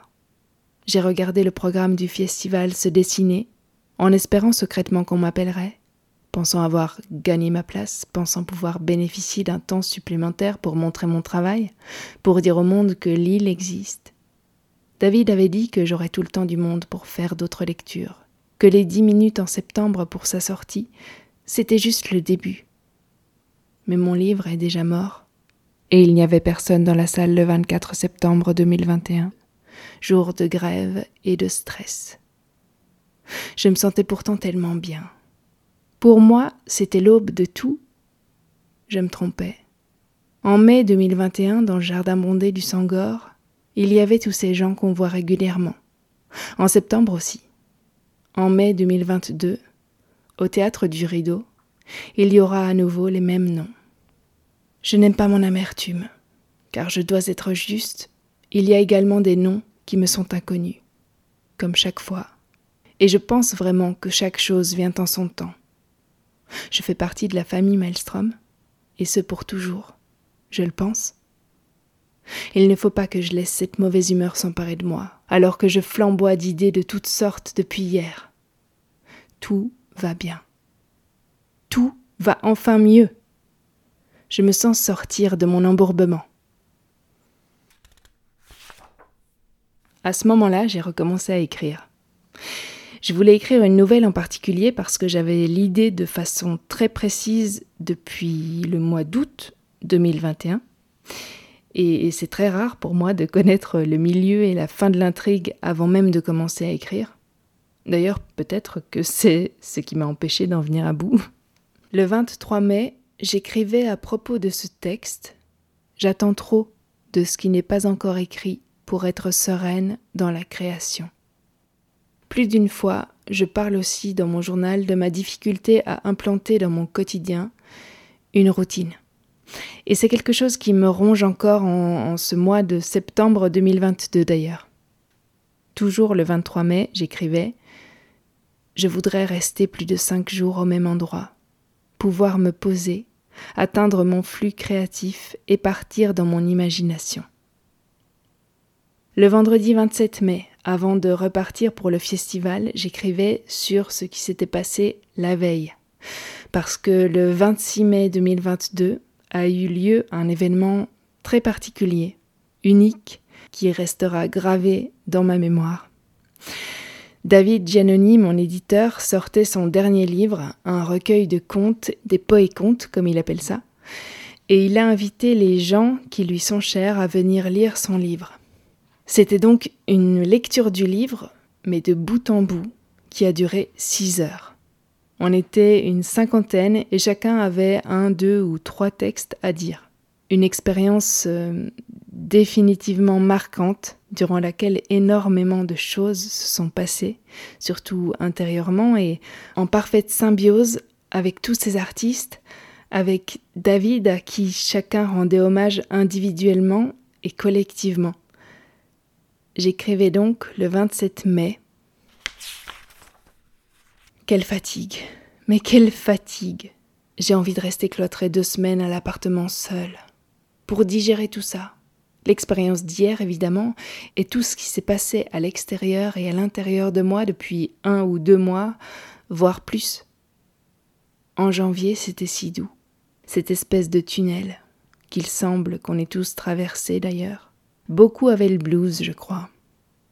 [SPEAKER 1] J'ai regardé le programme du festival se dessiner, en espérant secrètement qu'on m'appellerait, pensant avoir gagné ma place, pensant pouvoir bénéficier d'un temps supplémentaire pour montrer mon travail, pour dire au monde que l'île existe David avait dit que j'aurais tout le temps du monde pour faire d'autres lectures, que les dix minutes en septembre pour sa sortie, c'était juste le début. Mais mon livre est déjà mort, et il n'y avait personne dans la salle le 24 septembre 2021, jour de grève et de stress. Je me sentais pourtant tellement bien. Pour moi, c'était l'aube de tout. Je me trompais. En mai 2021, dans le jardin bondé du Sangor, il y avait tous ces gens qu'on voit régulièrement. En septembre aussi. En mai 2022, au théâtre du Rideau, il y aura à nouveau les mêmes noms. Je n'aime pas mon amertume, car je dois être juste, il y a également des noms qui me sont inconnus, comme chaque fois, et je pense vraiment que chaque chose vient en son temps. Je fais partie de la famille Maelstrom, et ce pour toujours, je le pense. Il ne faut pas que je laisse cette mauvaise humeur s'emparer de moi, alors que je flamboie d'idées de toutes sortes depuis hier. Tout va bien. Tout va enfin mieux. Je me sens sortir de mon embourbement. À ce moment-là, j'ai recommencé à écrire. Je voulais écrire une nouvelle en particulier parce que j'avais l'idée de façon très précise depuis le mois d'août 2021 et, c'est très rare pour moi de connaître le milieu et la fin de l'intrigue avant même de commencer à écrire. D'ailleurs, peut-être que c'est ce qui m'a empêché d'en venir à bout. Le 23 mai, j'écrivais à propos de ce texte J'attends trop de ce qui n'est pas encore écrit pour être sereine dans la création. Plus d'une fois, je parle aussi dans mon journal de ma difficulté à implanter dans mon quotidien une routine. Et c'est quelque chose qui me ronge encore en, ce mois de septembre 2022 d'ailleurs. Toujours le 23 mai, j'écrivais Je voudrais rester plus de cinq jours au même endroit, pouvoir me poser, atteindre mon flux créatif et partir dans mon imagination. Le vendredi 27 mai, avant de repartir pour le festival, j'écrivais sur ce qui s'était passé la veille. Parce que le 26 mai 2022, a eu lieu un événement très particulier, unique, qui restera gravé dans ma mémoire. David Giannoni, mon éditeur, sortait son dernier livre, un recueil de contes, des poètes-contes, comme il appelle ça, et il a invité les gens qui lui sont chers à venir lire son livre. C'était donc une lecture du livre, mais de bout en bout, qui a duré six heures. On était une cinquantaine et chacun avait un, deux ou trois textes à dire. Une expérience euh, définitivement marquante durant laquelle énormément de choses se sont passées, surtout intérieurement et en parfaite symbiose avec tous ces artistes, avec David à qui chacun rendait hommage individuellement et collectivement. J'écrivais donc le 27 mai quelle fatigue. Mais quelle fatigue. J'ai envie de rester cloîtré deux semaines à l'appartement seul. Pour digérer tout ça. L'expérience d'hier, évidemment, et tout ce qui s'est passé à l'extérieur et à l'intérieur de moi depuis un ou deux mois, voire plus. En janvier, c'était si doux. Cette espèce de tunnel, qu'il semble qu'on ait tous traversé d'ailleurs. Beaucoup avaient le blues, je crois.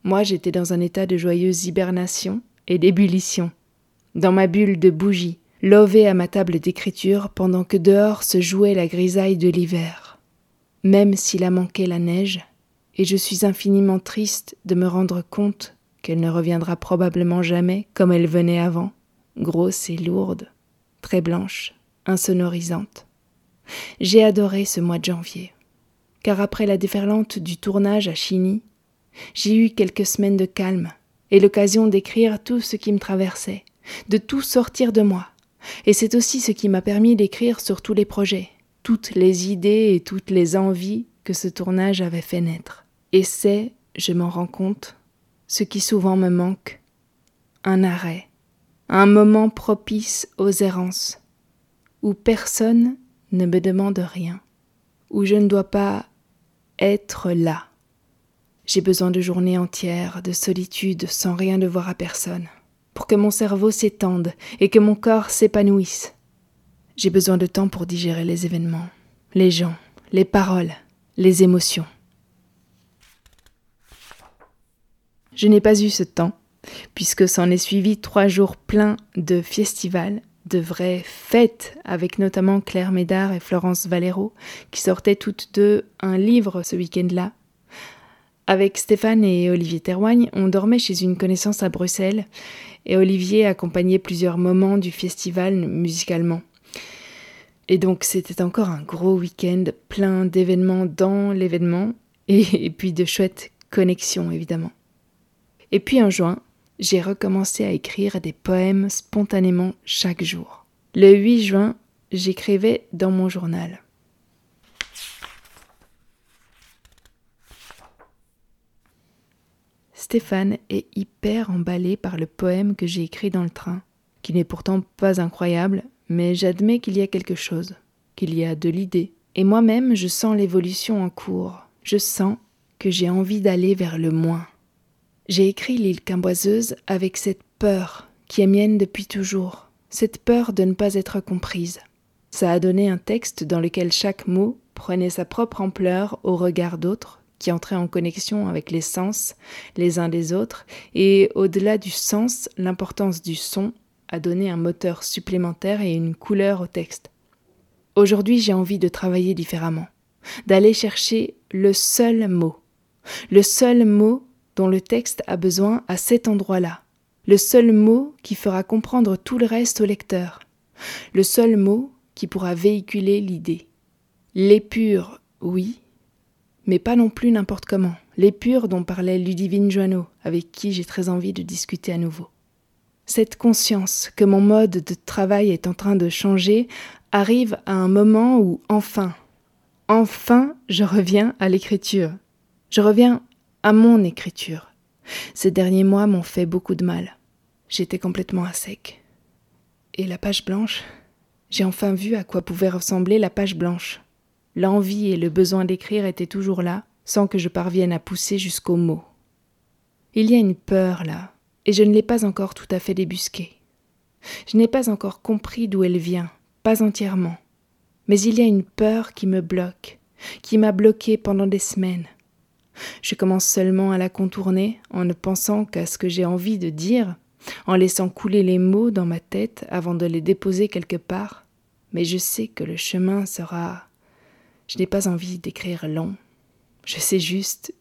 [SPEAKER 1] Moi, j'étais dans un état de joyeuse hibernation et d'ébullition dans ma bulle de bougie, lové à ma table d'écriture pendant que dehors se jouait la grisaille de l'hiver. Même s'il a manqué la neige, et je suis infiniment triste de me rendre compte qu'elle ne reviendra probablement jamais comme elle venait avant, grosse et lourde, très blanche, insonorisante. J'ai adoré ce mois de janvier, car après la déferlante du tournage à Chigny, j'ai eu quelques semaines de calme, et l'occasion d'écrire tout ce qui me traversait, de tout sortir de moi. Et c'est aussi ce qui m'a permis d'écrire sur tous les projets, toutes les idées et toutes les envies que ce tournage avait fait naître. Et c'est, je m'en rends compte, ce qui souvent me manque, un arrêt, un moment propice aux errances, où personne ne me demande rien, où je ne dois pas être là. J'ai besoin de journées entières de solitude sans rien devoir à personne, pour que mon cerveau s'étende et que mon corps s'épanouisse. J'ai besoin de temps pour digérer les événements, les gens, les paroles, les émotions. Je n'ai pas eu ce temps, puisque s'en est suivi trois jours pleins de festivals, de vraies fêtes, avec notamment Claire Médard et Florence Valero, qui sortaient toutes deux un livre ce week-end-là. Avec Stéphane et Olivier Terroigne, on dormait chez une connaissance à Bruxelles, et Olivier accompagnait plusieurs moments du festival musicalement. Et donc c'était encore un gros week-end plein d'événements dans l'événement, et, puis de chouettes connexions évidemment. Et puis en juin, j'ai recommencé à écrire des poèmes spontanément chaque jour. Le 8 juin, j'écrivais dans mon journal. Stéphane est hyper emballé par le poème que j'ai écrit dans le train, qui n'est pourtant pas incroyable, mais j'admets qu'il y a quelque chose, qu'il y a de l'idée. Et moi-même, je sens l'évolution en cours. Je sens que j'ai envie d'aller vers le moins. J'ai écrit l'île Quimboiseuse avec cette peur qui est mienne depuis toujours, cette peur de ne pas être comprise. Ça a donné un texte dans lequel chaque mot prenait sa propre ampleur au regard d'autres, qui entraient en connexion avec les sens les uns des autres, et au-delà du sens, l'importance du son a donné un moteur supplémentaire et une couleur au texte. Aujourd'hui, j'ai envie de travailler différemment, d'aller chercher le seul mot, le seul mot dont le texte a besoin à cet endroit-là, le seul mot qui fera comprendre tout le reste au lecteur, le seul mot qui pourra véhiculer l'idée. L'épure, oui, mais pas non plus n'importe comment, l'épure dont parlait Ludivine Joanneau, avec qui j'ai très envie de discuter à nouveau. Cette conscience que mon mode de travail est en train de changer arrive à un moment où enfin, enfin, je reviens à l'écriture. Je reviens à mon écriture. Ces derniers mois m'ont fait beaucoup de mal. J'étais complètement à sec. Et la page blanche? J'ai enfin vu à quoi pouvait ressembler la page blanche. L'envie et le besoin d'écrire étaient toujours là, sans que je parvienne à pousser jusqu'au mot. Il y a une peur là, et je ne l'ai pas encore tout à fait débusquée. Je n'ai pas encore compris d'où elle vient, pas entièrement. Mais il y a une peur qui me bloque, qui m'a bloqué pendant des semaines. Je commence seulement à la contourner en ne pensant qu'à ce que j'ai envie de dire, en laissant couler les mots dans ma tête avant de les déposer quelque part, mais je sais que le chemin sera. Je n'ai pas envie d'écrire long. Je sais juste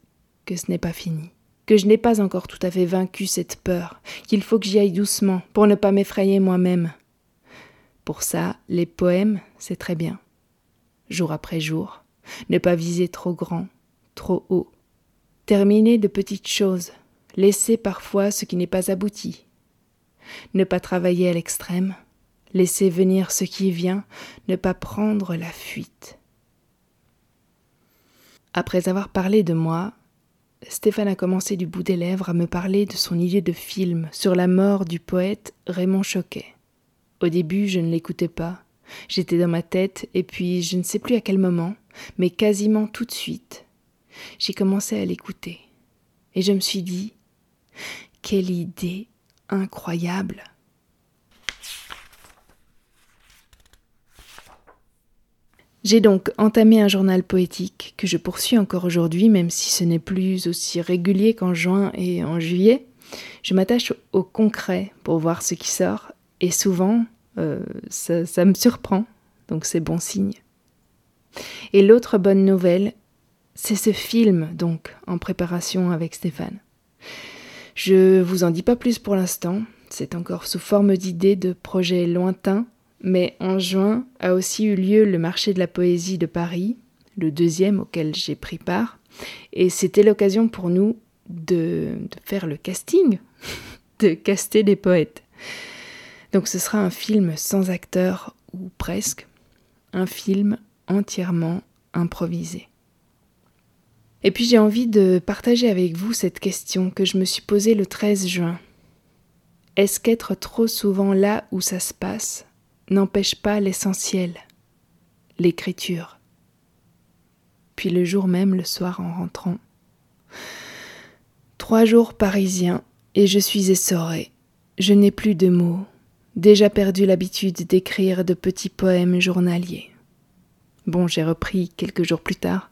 [SPEAKER 1] que ce n'est pas fini, que je n'ai pas encore tout à fait vaincu cette peur, qu'il faut que j'y aille doucement pour ne pas m'effrayer moi-même. Pour ça, les poèmes, c'est très bien. Jour après jour, ne pas viser trop grand, trop haut, Terminer de petites choses, laisser parfois ce qui n'est pas abouti. Ne pas travailler à l'extrême, laisser venir ce qui vient, ne pas prendre la fuite. Après avoir parlé de moi, Stéphane a commencé du bout des lèvres à me parler de son idée de film sur la mort du poète Raymond Choquet. Au début, je ne l'écoutais pas. J'étais dans ma tête, et puis je ne sais plus à quel moment, mais quasiment tout de suite, j'ai commencé à l'écouter. Et je me suis dit, quelle idée incroyable. J'ai donc entamé un journal poétique que je poursuis encore aujourd'hui, même si ce n'est plus aussi régulier qu'en juin et en juillet. Je m'attache au concret pour voir ce qui sort, et souvent, euh, ça, ça me surprend, donc c'est bon signe. Et l'autre bonne nouvelle, c'est ce film, donc, en préparation avec Stéphane. Je vous en dis pas plus pour l'instant, c'est encore sous forme d'idées de projets lointains, mais en juin a aussi eu lieu le marché de la poésie de Paris, le deuxième auquel j'ai pris part, et c'était l'occasion pour nous de, faire le casting de caster des poètes. Donc ce sera un film sans acteur ou presque, un film entièrement improvisé. Et puis j'ai envie de partager avec vous cette question que je me suis posée le 13 juin. Est-ce qu'être trop souvent là où ça se passe n'empêche pas l'essentiel, l'écriture Puis le jour même, le soir en rentrant. Trois jours parisiens et je suis essorée. Je n'ai plus de mots, déjà perdu l'habitude d'écrire de petits poèmes journaliers. Bon, j'ai repris quelques jours plus tard,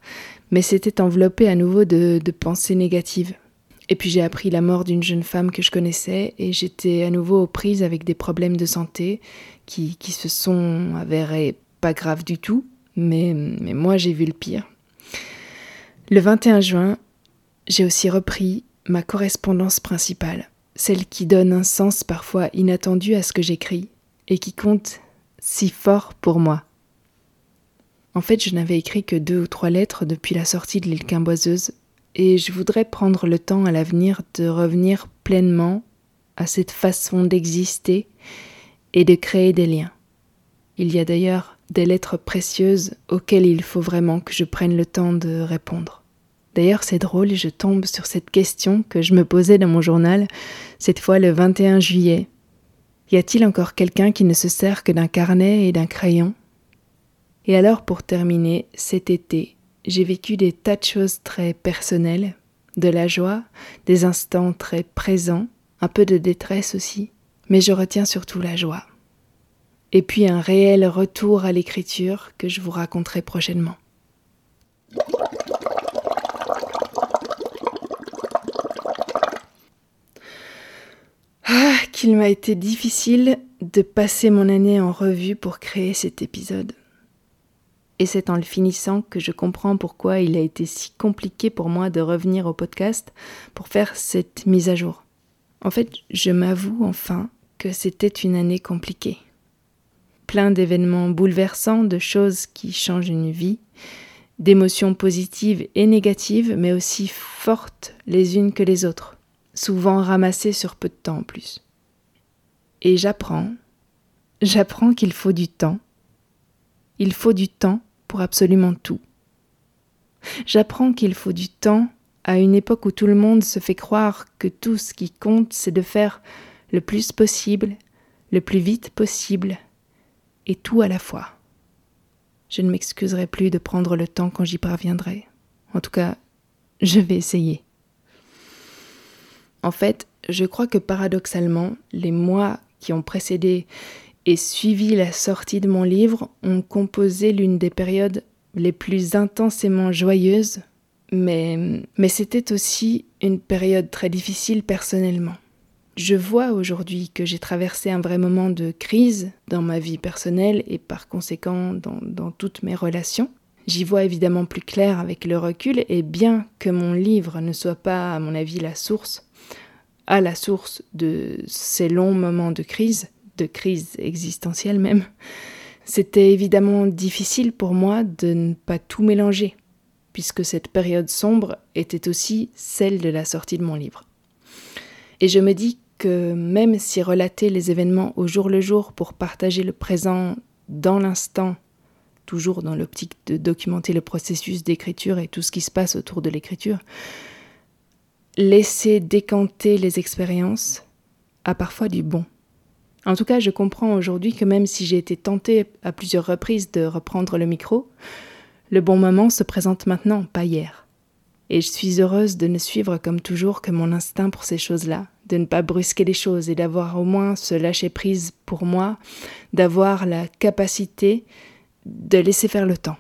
[SPEAKER 1] mais c'était enveloppé à nouveau de, pensées négatives. Et puis j'ai appris la mort d'une jeune femme que je connaissais et j'étais à nouveau aux prises avec des problèmes de santé qui, qui se sont avérés pas graves du tout, mais, mais moi j'ai vu le pire. Le 21 juin, j'ai aussi repris ma correspondance principale, celle qui donne un sens parfois inattendu à ce que j'écris et qui compte si fort pour moi. En fait, je n'avais écrit que deux ou trois lettres depuis la sortie de l'île Quimboiseuse, et je voudrais prendre le temps à l'avenir de revenir pleinement à cette façon d'exister et de créer des liens. Il y a d'ailleurs des lettres précieuses auxquelles il faut vraiment que je prenne le temps de répondre. D'ailleurs, c'est drôle, je tombe sur cette question que je me posais dans mon journal, cette fois le 21 juillet. Y a-t-il encore quelqu'un qui ne se sert que d'un carnet et d'un crayon? Et alors, pour terminer, cet été, j'ai vécu des tas de choses très personnelles, de la joie, des instants très présents, un peu de détresse aussi, mais je retiens surtout la joie. Et puis un réel retour à l'écriture que je vous raconterai prochainement. Ah, qu'il m'a été difficile de passer mon année en revue pour créer cet épisode et c'est en le finissant que je comprends pourquoi il a été si compliqué pour moi de revenir au podcast pour faire cette mise à jour. En fait, je m'avoue enfin que c'était une année compliquée. Plein d'événements bouleversants, de choses qui changent une vie, d'émotions positives et négatives, mais aussi fortes les unes que les autres, souvent ramassées sur peu de temps en plus. Et j'apprends, j'apprends qu'il faut du temps. Il faut du temps absolument tout. J'apprends qu'il faut du temps à une époque où tout le monde se fait croire que tout ce qui compte, c'est de faire le plus possible, le plus vite possible, et tout à la fois. Je ne m'excuserai plus de prendre le temps quand j'y parviendrai. En tout cas, je vais essayer. En fait, je crois que paradoxalement, les mois qui ont précédé et suivi la sortie de mon livre ont composé l'une des périodes les plus intensément joyeuses, mais, mais c'était aussi une période très difficile personnellement. Je vois aujourd'hui que j'ai traversé un vrai moment de crise dans ma vie personnelle et par conséquent dans, dans toutes mes relations. J'y vois évidemment plus clair avec le recul et bien que mon livre ne soit pas, à mon avis, la source, à la source de ces longs moments de crise, de crise existentielle même, c'était évidemment difficile pour moi de ne pas tout mélanger, puisque cette période sombre était aussi celle de la sortie de mon livre. Et je me dis que même si relater les événements au jour le jour pour partager le présent dans l'instant, toujours dans l'optique de documenter le processus d'écriture et tout ce qui se passe autour de l'écriture, laisser décanter les expériences a parfois du bon. En tout cas, je comprends aujourd'hui que même si j'ai été tentée à plusieurs reprises de reprendre le micro, le bon moment se présente maintenant, pas hier. Et je suis heureuse de ne suivre comme toujours que mon instinct pour ces choses-là, de ne pas brusquer les choses et d'avoir au moins ce lâcher-prise pour moi, d'avoir la capacité de laisser faire le temps.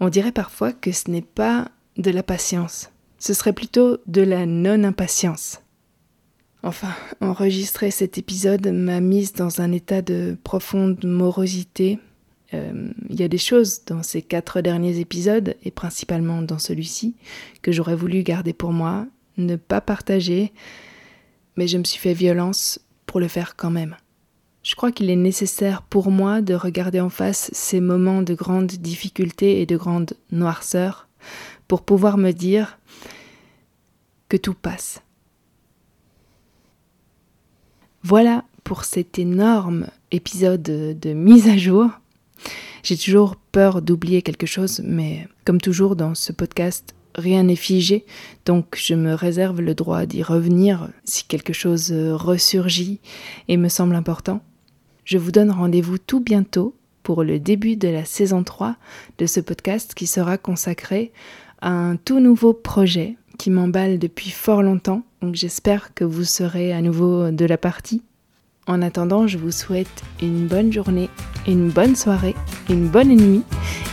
[SPEAKER 1] On dirait parfois que ce n'est pas de la patience, ce serait plutôt de la non-impatience. Enfin, enregistrer cet épisode m'a mise dans un état de profonde morosité. Euh, il y a des choses dans ces quatre derniers épisodes, et principalement dans celui-ci, que j'aurais voulu garder pour moi, ne pas partager, mais je me suis fait violence pour le faire quand même. Je crois qu'il est nécessaire pour moi de regarder en face ces moments de grande difficulté et de grande noirceur pour pouvoir me dire que tout passe Voilà pour cet énorme épisode de mise à jour. J'ai toujours peur d'oublier quelque chose, mais comme toujours dans ce podcast, rien n'est figé, donc je me réserve le droit d'y revenir si quelque chose ressurgit et me semble important. Je vous donne rendez-vous tout bientôt pour le début de la saison 3 de ce podcast qui sera consacré à un tout nouveau projet m'emballe depuis fort longtemps, donc j'espère que vous serez à nouveau de la partie. En attendant, je vous souhaite une bonne journée, une bonne soirée, une bonne nuit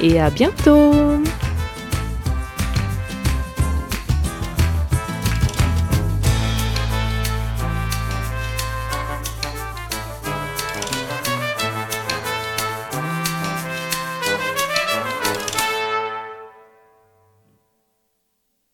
[SPEAKER 1] et à bientôt